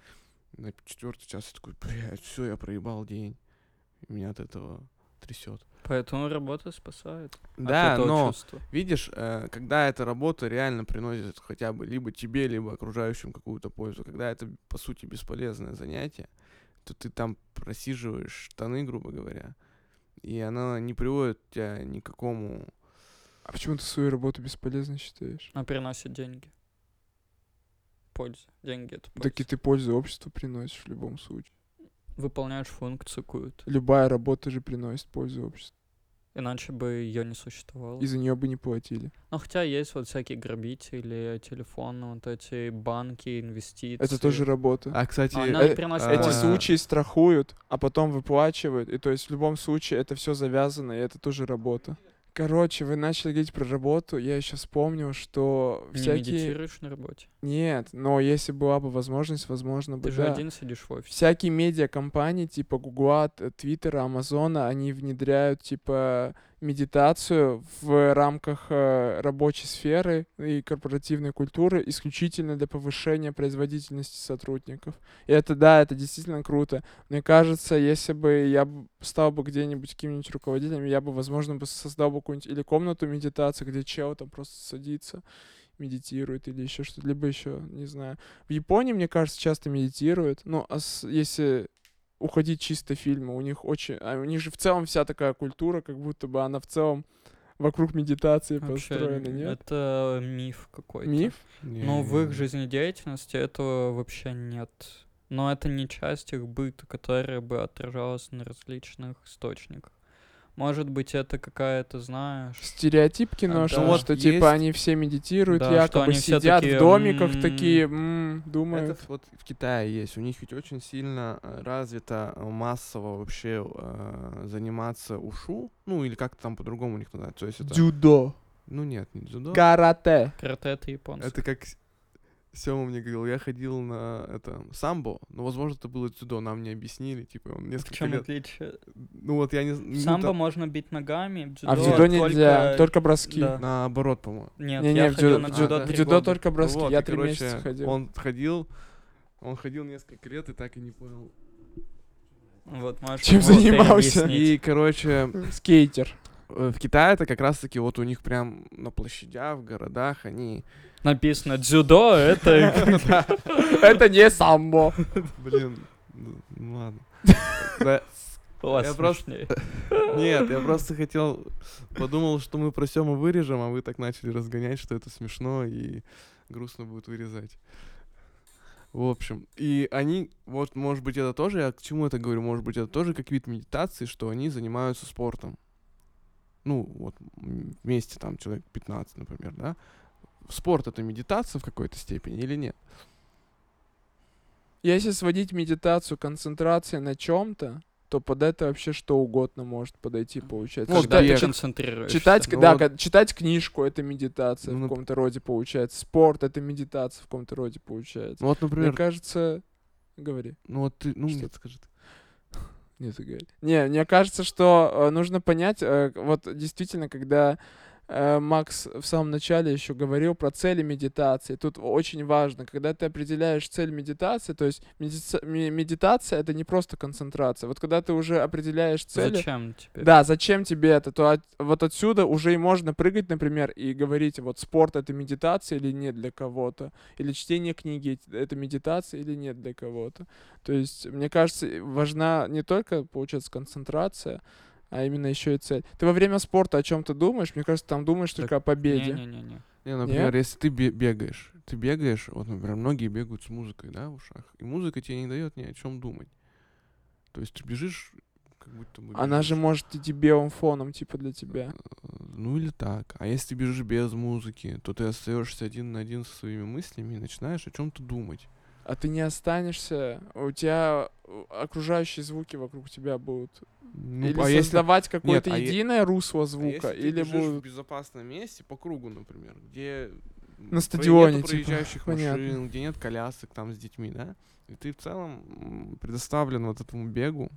на четвертый час я такой, блядь, все, я проебал день. И меня от этого трясет. Поэтому работа спасает. Да, от этого но чувства. видишь, э, когда эта работа реально приносит хотя бы либо тебе, либо окружающим какую-то пользу, когда это, по сути, бесполезное занятие, то ты там просиживаешь штаны, грубо говоря, и она не приводит тебя ни к какому... А почему ты свою работу бесполезной считаешь? А приносит деньги. Пользу. Деньги это польза. Так и ты пользу обществу приносишь в любом случае. Выполняешь функцию какую-то. Любая работа же приносит пользу обществу. Иначе бы ее не существовало. И за нее бы не платили. Ну, хотя есть вот всякие грабители, телефоны, вот эти банки, инвестиции. Это тоже работа. А, кстати, А, Э, приносит Эти случаи страхуют, а потом выплачивают. И то есть в любом случае это все завязано, и это тоже работа. Короче, вы начали говорить про работу, я еще вспомнил, что Не всякие... медитируешь на работе? Нет, но если была бы возможность, возможно бы, Ты же да. один сидишь в офисе. Всякие медиакомпании, типа Гугла, Твиттера, Амазона, они внедряют, типа, медитацию в рамках э, рабочей сферы и корпоративной культуры исключительно для повышения производительности сотрудников. И это, да, это действительно круто. Мне кажется, если бы я стал бы где-нибудь каким-нибудь руководителем, я бы, возможно, бы создал бы какую-нибудь или комнату медитации, где чел там просто садится, медитирует или еще что-то, либо еще, не знаю. В Японии, мне кажется, часто медитируют. Ну, а с- если уходить чисто фильмы, у них очень... А у них же в целом вся такая культура, как будто бы она в целом вокруг медитации Вообще, построена, нет? Это миф какой-то. Миф? Но в их жизнедеятельности этого вообще нет. Но это не часть их быта, которая бы отражалась на различных источниках. Может быть, это какая-то, знаешь... Стереотип кино, А, что, да. что Вот типа есть- они все медитируют, Да, якобы они все сидят такие, в домиках «М-м-м». такие, м, думают. Это вот в Китае есть. У них ведь очень сильно э, развито массово вообще э, заниматься ушу. Ну, или как там по-другому у них называется. То есть это... Дзюдо, Ну нет, не дзюдо. карате. Карате это японцы. Это как Сема мне говорил, я ходил на это самбо, но возможно это было дзюдо, нам не объяснили, типа он В несколько чем лет. отличие? Ну вот я не з- В ну, самбо там можно бить ногами, в дзюдо, А в дзюдо нельзя, только... только броски. да. наоборот, по-моему. Нет, Не-не, я в ходил дзюдо, на в А, дзюдо да. в дзюдо года. только броски. Вот, я три короче, месяца ходил. Он ходил, он ходил несколько лет и так и не понял. Вот, можешь Чем занимался? И, короче, Скейтер. э, в Китае это как раз-таки вот у них прям на площадях, в городах они... Написано дзюдо, это... Это не самбо. Блин, ну ну ладно. У вас Я просто-. Нет, я просто хотел, подумал, что мы про Сему вырежем, а вы так начали разгонять, что это смешно и грустно будет вырезать. В общем, и они, вот, может быть, это тоже, я к чему это говорю, может быть, это тоже как вид медитации, что они занимаются спортом. Ну, вот, вместе там человек 15, например, да? Спорт — это медитация в какой-то степени или нет? Если сводить медитацию, концентрации на чем-то, то под это вообще что угодно может подойти, получается. Вот, Когда ты концентрируешься. Читать, Ну да, вот. читать книжку это медитация Ну, в каком-то роде получается. Спорт это медитация в каком-то роде получается. Ну, вот, Мне например, кажется, говори. ну вот ты, ну, Что нет, скажи. Нет, ты говори. Не, мне кажется, что э, нужно понять, э, вот действительно, когда Макс в самом начале еще говорил про цели медитации. Тут очень важно, когда ты определяешь цель медитации, то есть медица- ме- медитация это не просто концентрация. Вот когда ты уже определяешь цели, Зачем тебе? да, зачем тебе это, то от- вот отсюда уже и можно прыгать, например, и говорить, вот спорт это медитация или нет для кого-то, или чтение книги это медитация или нет для кого-то. То есть, мне кажется, важна не только, получается, концентрация, а именно еще и цель. Ты во время спорта о чем-то думаешь? Мне кажется, там думаешь Так только о победе. Не-не-не. Не, например, если ты бе- бегаешь, ты бегаешь, вот, например, многие бегают с музыкой, да, в ушах, и музыка тебе не дает ни о чем думать. То есть ты бежишь, как будто бы Она же бежишь, может идти белым фоном, типа, для тебя. э, Ну или так. А если ты бежишь без музыки, то ты остаешься один на один со своими мыслями и начинаешь о чем-то думать. А ты не останешься, у тебя э, окружающие звуки вокруг тебя будут. Ну, или а если- создавать какое-то а е- единое русло а звука, если ты или бежишь будут... в безопасном месте по кругу, например, где На стадионе, нету типа, проезжающих понятно. машин, где нет колясок там с детьми, да? И ты в целом предоставлен вот этому бегу.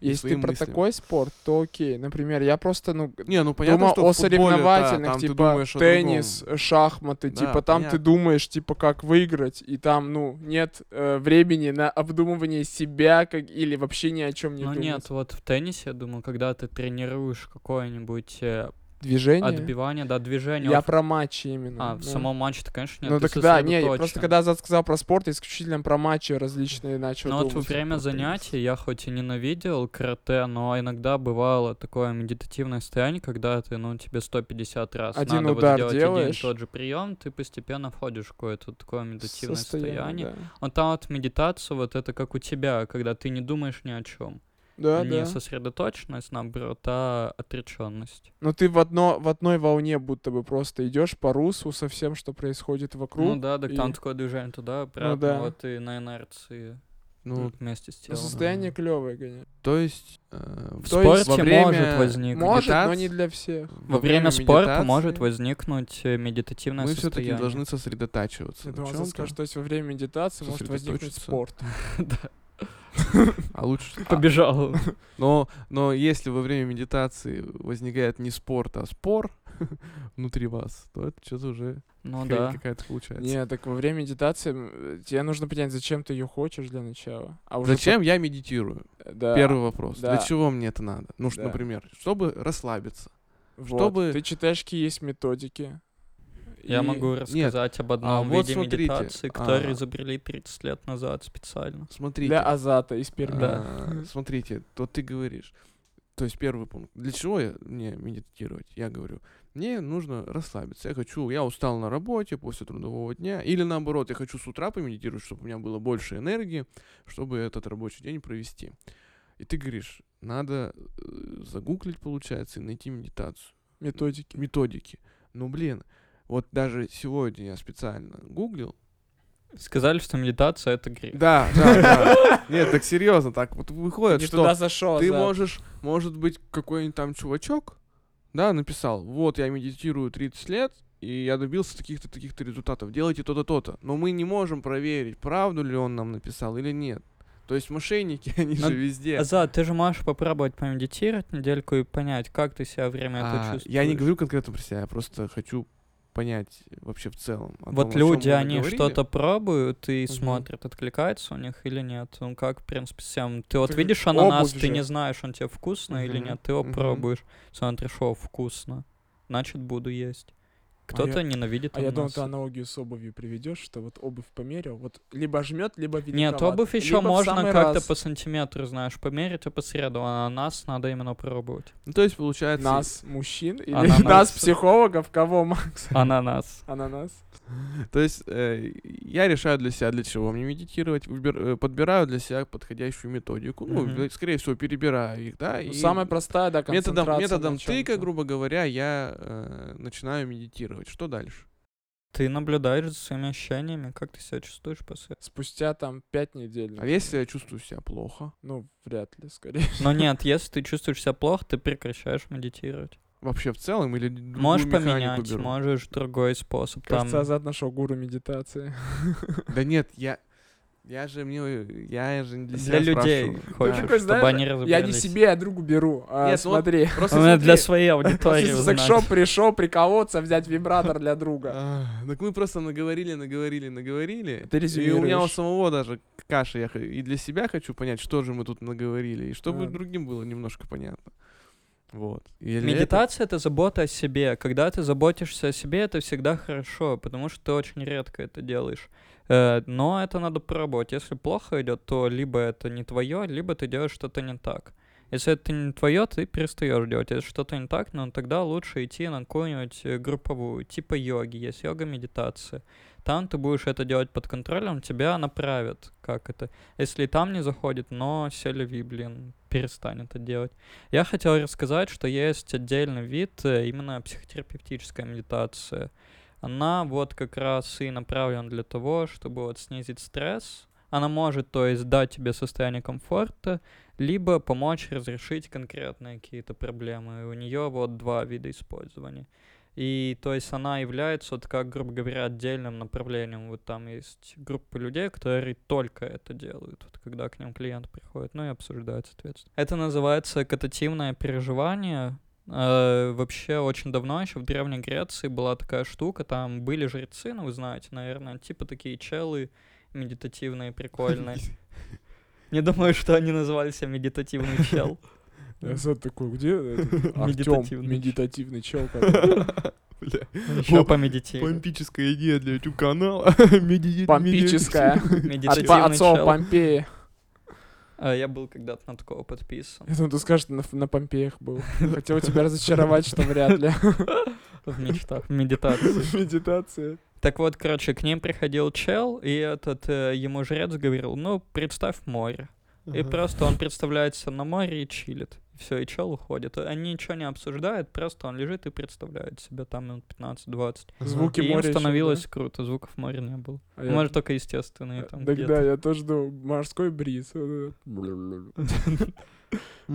Если ты про мыслям. такой спорт, то окей. Например, я просто, ну, Не, ну понятно, думал что о да, соревновательных, ты типа теннис, шахматы, Да, типа там ты понятно. думаешь, типа, как выиграть, и там, ну, нет э, времени на обдумывание себя, как или вообще ни о чем не Ну думать. нет, вот в теннисе, я думаю, когда ты тренируешь какое-нибудь э, Движение? отбивание, да, движение. Я в- про матчи именно. А, в да. самом матче ты, конечно, нет, Ну так да, не, сосредоточен. просто когда Зад сказал про спорт, я исключительно про матчи различные начал Ну вот во время занятий я хоть и ненавидел карате, но иногда бывало такое медитативное состояние, когда ты, ну, тебе 150 раз Один надо удар вот сделать один и делаешь. тот же прием, ты постепенно входишь в какое-то такое медитативное состояние. да. Вот там вот медитация, вот это как у тебя, когда ты не думаешь ни о чем. Да, не да. сосредоточенность, наоборот, а отреченность. Но ты в, одно, в одной волне будто бы просто идешь по руслу со всем, что происходит вокруг. Ну да, так там и- такое движение туда, обратно, да. вот и на инерции Ну, вместе с Но телом. состояние клевое, конечно. то есть... э, В То есть спорте во время может возникнуть. Может, но медитации- не для всех. Во время спорта медитации может возникнуть э, медитативное Мы все-таки состояние. должны сосредотачиваться Я думал, скажет, что есть во время медитации может возникнуть спорт. а лучше... а, Побежал. Но, но если во время медитации возникает не спорт, а спор внутри вас, то это что-то уже Ну да. какая-то получается. Не, так во время медитации тебе нужно понять, зачем ты ее хочешь для начала. А уже Зачем я медитирую? по- Да. Первый вопрос. да. Для чего мне это надо? Ну, что, Да. например, чтобы расслабиться. Вот. чтобы- Ты читаешь, какие есть методики. Я и- могу рассказать об одном вот виде смотрите, медитации, который а. изобрели 30 лет назад специально. Смотрите. Для Азата из Перми. Да. а, Смотрите, то ты говоришь. То есть первый пункт. Для чего я, мне медитировать? Я говорю, мне нужно расслабиться. Я хочу, я устал на работе после трудового дня. Или наоборот, я хочу с утра помедитировать, чтобы у меня было больше энергии, чтобы этот рабочий день провести. И ты говоришь, надо э, загуглить, получается, и найти медитацию. Методики. Методики. Ну, блин, вот даже сегодня я специально гуглил. Сказали, что медитация — это грех. Да, да, да. Нет, так серьезно, так вот выходит, Не что туда зашел. ты Азат. можешь, может быть, какой-нибудь там чувачок, да, написал, вот я медитирую 30 лет, и я добился таких-то, таких-то результатов, делайте то-то, то-то. Но мы не можем проверить, правду ли он нам написал или нет. То есть мошенники, они Но- же везде. Азат, ты же можешь попробовать помедитировать недельку и понять, как ты себя время А, чувствуешь. я не говорю конкретно про себя, я просто хочу понять вообще в целом. Вот том, чём люди, они что-то пробуют и Мгм. смотрят, откликается у них или нет. Ну как, в принципе, всем. Ты вот Так видишь ананас, ты же. не знаешь, он тебе вкусно или Мгм, нет. Ты его мгм. пробуешь, смотришь, о, вкусно. Значит, буду есть. Кто-то я- ненавидит А я думал, ты аналогию с обувью приведешь, что вот обувь померил, вот либо жмет, либо Нет, великоват. обувь еще можно как-то раз. по сантиметру, знаешь, померить, а по среду. А ананас надо именно пробовать. Ну, то есть, получается... Нас, мужчин, или Ананас. нас, психологов, кого, Макс? Ананас. Ананас. То есть э, я решаю для себя, для чего мне медитировать, выбир- э, подбираю для себя подходящую методику. Ну, э, скорее всего, перебираю их, да. Ну, и самая простая, да, методом, концентрация методом на тыка, грубо говоря, я э, начинаю медитировать. Что дальше? Ты наблюдаешь за своими ощущениями, как ты себя чувствуешь после Спустя там пять недель. А если я чувствую себя плохо? Ну, вряд ли, скорее. Но нет, если ты чувствуешь себя плохо, ты прекращаешь медитировать. Вообще в целом или Можешь поменять, беру? можешь другой способ. Там... Кажется, Азат нашел гуру медитации. Да нет, я... Я же мне... Я же не для, Для себя людей спрашиваю. хочешь, Да. Такой, чтобы знаешь, они Я разобрались. не себе, а другу беру. А, Нет, ну вот смотри. Просто меня для смотри. своей аудитории После узнать. секшоп пришел приколоться, взять вибратор для друга. А, Так мы просто наговорили, наговорили, наговорили. Ты и у меня у резюмируешь. самого даже каша. Я х- и для себя хочу понять, что же мы тут наговорили, и чтобы А. другим было немножко понятно. Вот. И для Медитация — это забота о себе. Когда ты заботишься о себе, это всегда хорошо, потому что ты очень редко это делаешь. Э, Но это надо пробовать. Если плохо идет, то либо это не твое, либо ты делаешь что-то не так. Если это не твое, ты перестаешь делать. Если что-то не так, ну тогда лучше идти на какую-нибудь э, групповую, типа йоги. Есть йога-медитация. Там ты будешь это делать под контролем, тебя направят, как это. Если там не заходит, но селеви, блин, перестань это делать. Я хотел рассказать, что есть отдельный вид, э, именно психотерапевтическая медитация. Она вот как раз и направлена для того, чтобы вот снизить стресс. Она может, то есть, дать тебе состояние комфорта, либо помочь разрешить конкретные какие-то проблемы. И у нее вот два вида использования. И то есть она является, вот как, грубо говоря, отдельным направлением. Вот там есть группа людей, которые только это делают, вот когда к ним клиент приходит, ну и обсуждают, соответственно. Это называется катативное переживание. Э, вообще очень давно, еще в Древней Греции была такая штука, там были жрецы, ну вы знаете, наверное, типа такие челы медитативные, прикольные. Не думаю, что они называли себя медитативный чел. Азат такой, где Артем, Медитативный чел? Еще О, помедитировать. Помпическая идея для YouTube канала. Помпическая. От отцов. Помпеи. А, Я был когда-то на такого подписан. Я думаю, ты скажешь, на, на Помпеях был. Хотел тебя разочаровать, что вряд ли. В мечтах, в медитации. Медитация. Так вот, короче, к ним приходил чел, и этот э, ему жрец говорил, ну, представь море. И просто он представляет себя на море и чилит. Все, и чел уходит. Они ничего не обсуждают, просто он лежит и представляет себе там минут 15-20. Звуки И им моря ещё, становилось да? круто, звуков моря не было. А Ну, я- Может, только естественные там где-то. да, я тоже думал, морской бриз.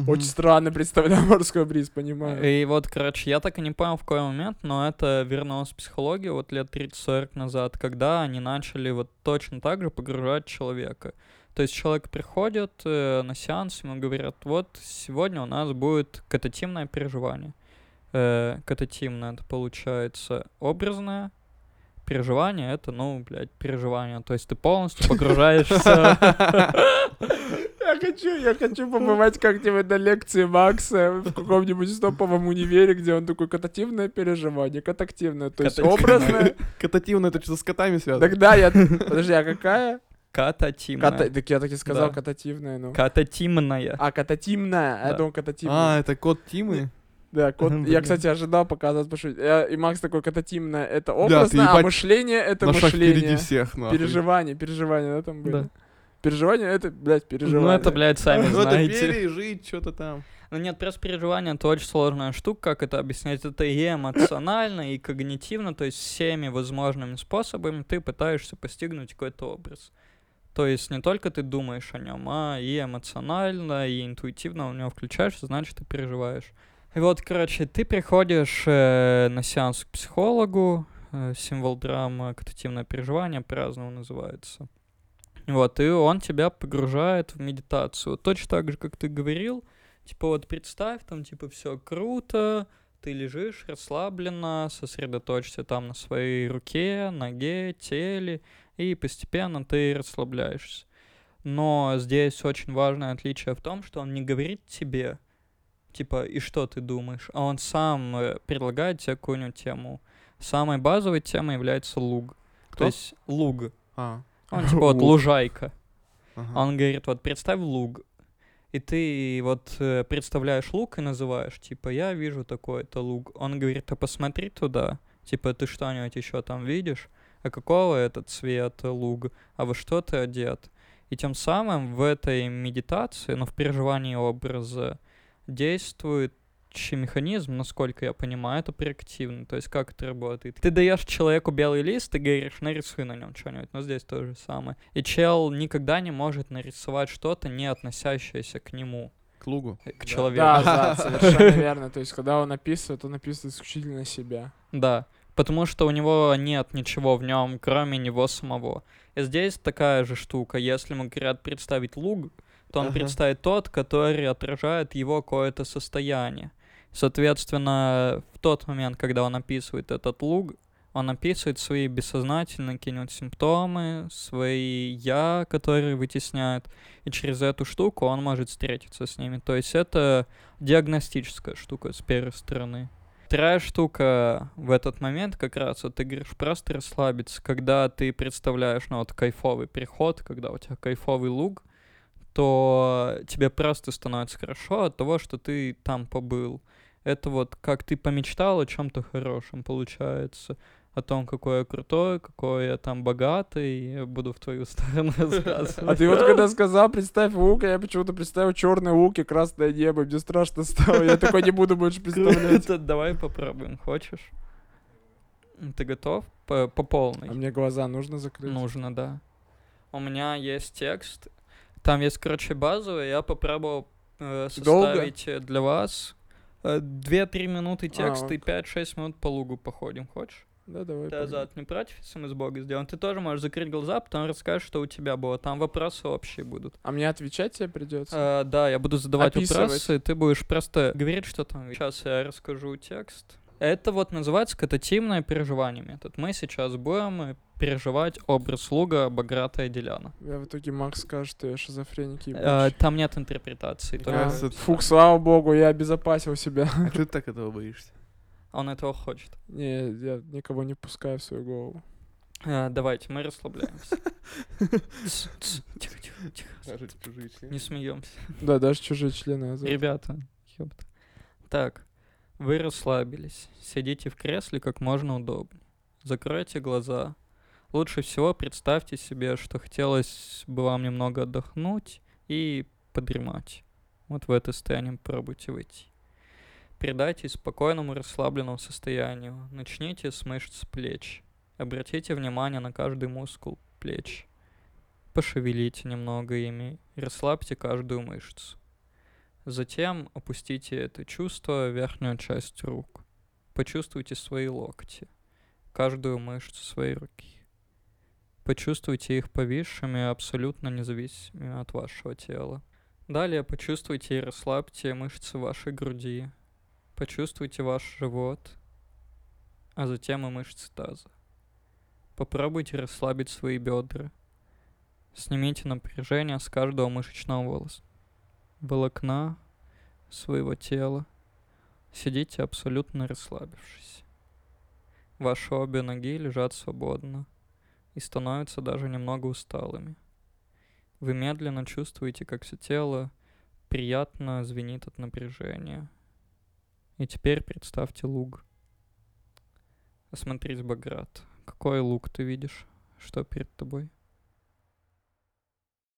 Очень странно представляю морской бриз, понимаю. И вот, короче, я так и не понял, в какой момент, но это вернулось в психологию вот лет 30-40 назад, когда они начали вот точно так же погружать человека. То есть человек приходит э, на сеанс, ему говорят, вот сегодня у нас будет кататимное переживание. Э, кататимное это получается образное, переживание это, ну, блядь, переживание. То есть ты полностью погружаешься... Я хочу, я хочу побывать как-нибудь на лекции Макса в каком-нибудь топовом универе, где он такой катативное переживание, катактивное, то есть Катативное. образное. Катативно это что с котами связано? Тогда я... Подожди, а какая? Кататимное. Ката... Так я так и сказал, Да. катативная, ну. Кататимная. А, кататимная, а я Да. думал катативная. А, это кот Тимы? Да, кот... Я, кстати, ожидал показать, потому что я- и Макс такой, кататимное это ты образное, а мышление это На шаг впереди мышление. всех, нахуй. Переживание, переживание, да, там были? Да. Переживание это, блядь, Ну, переживание. это, блядь, сами Ну, это знаете. пережить что-то там. Ну нет, просто переживание это очень сложная штука, как это объяснять. Это и эмоционально, и когнитивно, то есть всеми возможными способами ты пытаешься постигнуть какой-то образ. То есть не только ты думаешь о нем, а и эмоционально, и интуитивно в него включаешься, значит, ты переживаешь. И вот, короче, ты приходишь э, на сеанс к психологу, э, символ драмы, катативное переживание, по-разному называется. Вот, и он тебя погружает в медитацию. Точно так же, как ты говорил, Типа вот представь, там типа все круто, ты лежишь расслабленно, сосредоточься там на своей руке, ноге, теле, и постепенно ты расслабляешься. Но здесь очень важное отличие в том, что он не говорит тебе, типа, и что ты думаешь, а он сам э, предлагает тебе какую-нибудь тему. Самой базовой темой является луг. Кто? То есть луг. А, Он типа вот лужайка. ага. Он говорит, вот представь луг. И ты вот э, представляешь луг и называешь, типа, я вижу такой-то луг. Он говорит, а посмотри туда. Типа, ты что-нибудь еще там видишь? А какого это цвета луг? А во что ты одет? И тем самым в этой медитации, ну, в переживании образа, действует общий механизм, насколько я понимаю, это проактивно. То есть как это работает? Ты даешь человеку белый лист, ты говоришь, нарисуй на нем что-нибудь, но здесь то же самое. И чел никогда не может нарисовать что-то, не относящееся к нему, К лугу. э, к Да. человеку. Да, да, совершенно верно. То есть, когда он описывает, он описывает исключительно себя. Да, потому что у него нет ничего в нем, кроме него самого. И здесь такая же штука. Если ему говорят представить луг, то он Ага. представит тот, который отражает его какое-то состояние. Соответственно, в тот момент, когда он описывает этот луг, он описывает свои бессознательные какие-нибудь симптомы, свои я, которые вытесняют, и через эту штуку он может встретиться с ними. То есть это диагностическая штука с первой стороны. Вторая штука в этот момент как раз, вот ты говоришь, просто расслабиться, когда ты представляешь, ну вот кайфовый переход, когда у тебя кайфовый луг, то тебе просто становится хорошо от того, что ты там побыл. Это вот как ты помечтал о чем-то хорошем, получается. О том, какой я крутой, какой я там богатый, я буду в твою сторону рассказывать. А ты вот когда сказал, представь лук, а я почему-то представил черный лук и красное небо, мне страшно стало, я такой не буду больше представлять. Давай попробуем, хочешь? Ты готов? По, по полной. А мне глаза нужно закрыть? Нужно, да. У меня есть текст. Там есть, короче, базовый. Я попробовал э, составить э, для вас. Э, Две-три минуты текста и ок. 5-6 минут по лугу походим. Хочешь? Да, давай. Ты. Азат, не против, если мы с Бога сделаем? Ты тоже можешь закрыть глаза, потом расскажешь, что у тебя было. Там вопросы общие будут. А мне отвечать тебе придется? Э, да, я буду задавать Описывать. вопросы, ты будешь просто говорить, что там. Сейчас я расскажу текст. Это вот называется катативное переживание метод. Мы сейчас будем переживать образ луга Баграта и Деляна. Я в итоге Макс скажет, что я шизофреник ебучий. там нет интерпретации. Кажется, Фух, слава богу, я обезопасил себя. А ты так этого боишься? Он этого хочет. Не, я никого не пускаю в свою голову. Э, давайте, мы расслабляемся. Тихо, тихо, тихо. Даже чужие члены. Не смеемся. Да, даже чужие члены. Ребята, ёпта. Так, вы расслабились. Сидите в кресле как можно удобнее. Закройте глаза. Лучше всего представьте себе, что хотелось бы вам немного отдохнуть и подремать. Вот в это состояние пробуйте выйти. Передайтесь спокойному расслабленному состоянию. Начните с мышц плеч. Обратите внимание на каждый мускул плеч. Пошевелите немного ими расслабьте каждую мышцу. Затем опустите это чувство в верхнюю часть рук. Почувствуйте свои локти, каждую мышцу своей руки. Почувствуйте их повисшими, абсолютно независимыми от вашего тела. Далее почувствуйте и расслабьте мышцы вашей груди. Почувствуйте ваш живот, а затем и мышцы таза. Попробуйте расслабить свои бедра. Снимите напряжение с каждого мышечного волоса. Волокна своего тела. Сидите абсолютно расслабившись. Ваши обе ноги лежат свободно и становятся даже немного усталыми. Вы медленно чувствуете, как все тело приятно звенит от напряжения. И теперь представьте луг. Осмотрись, Баграт. Какой луг ты видишь? Что перед тобой?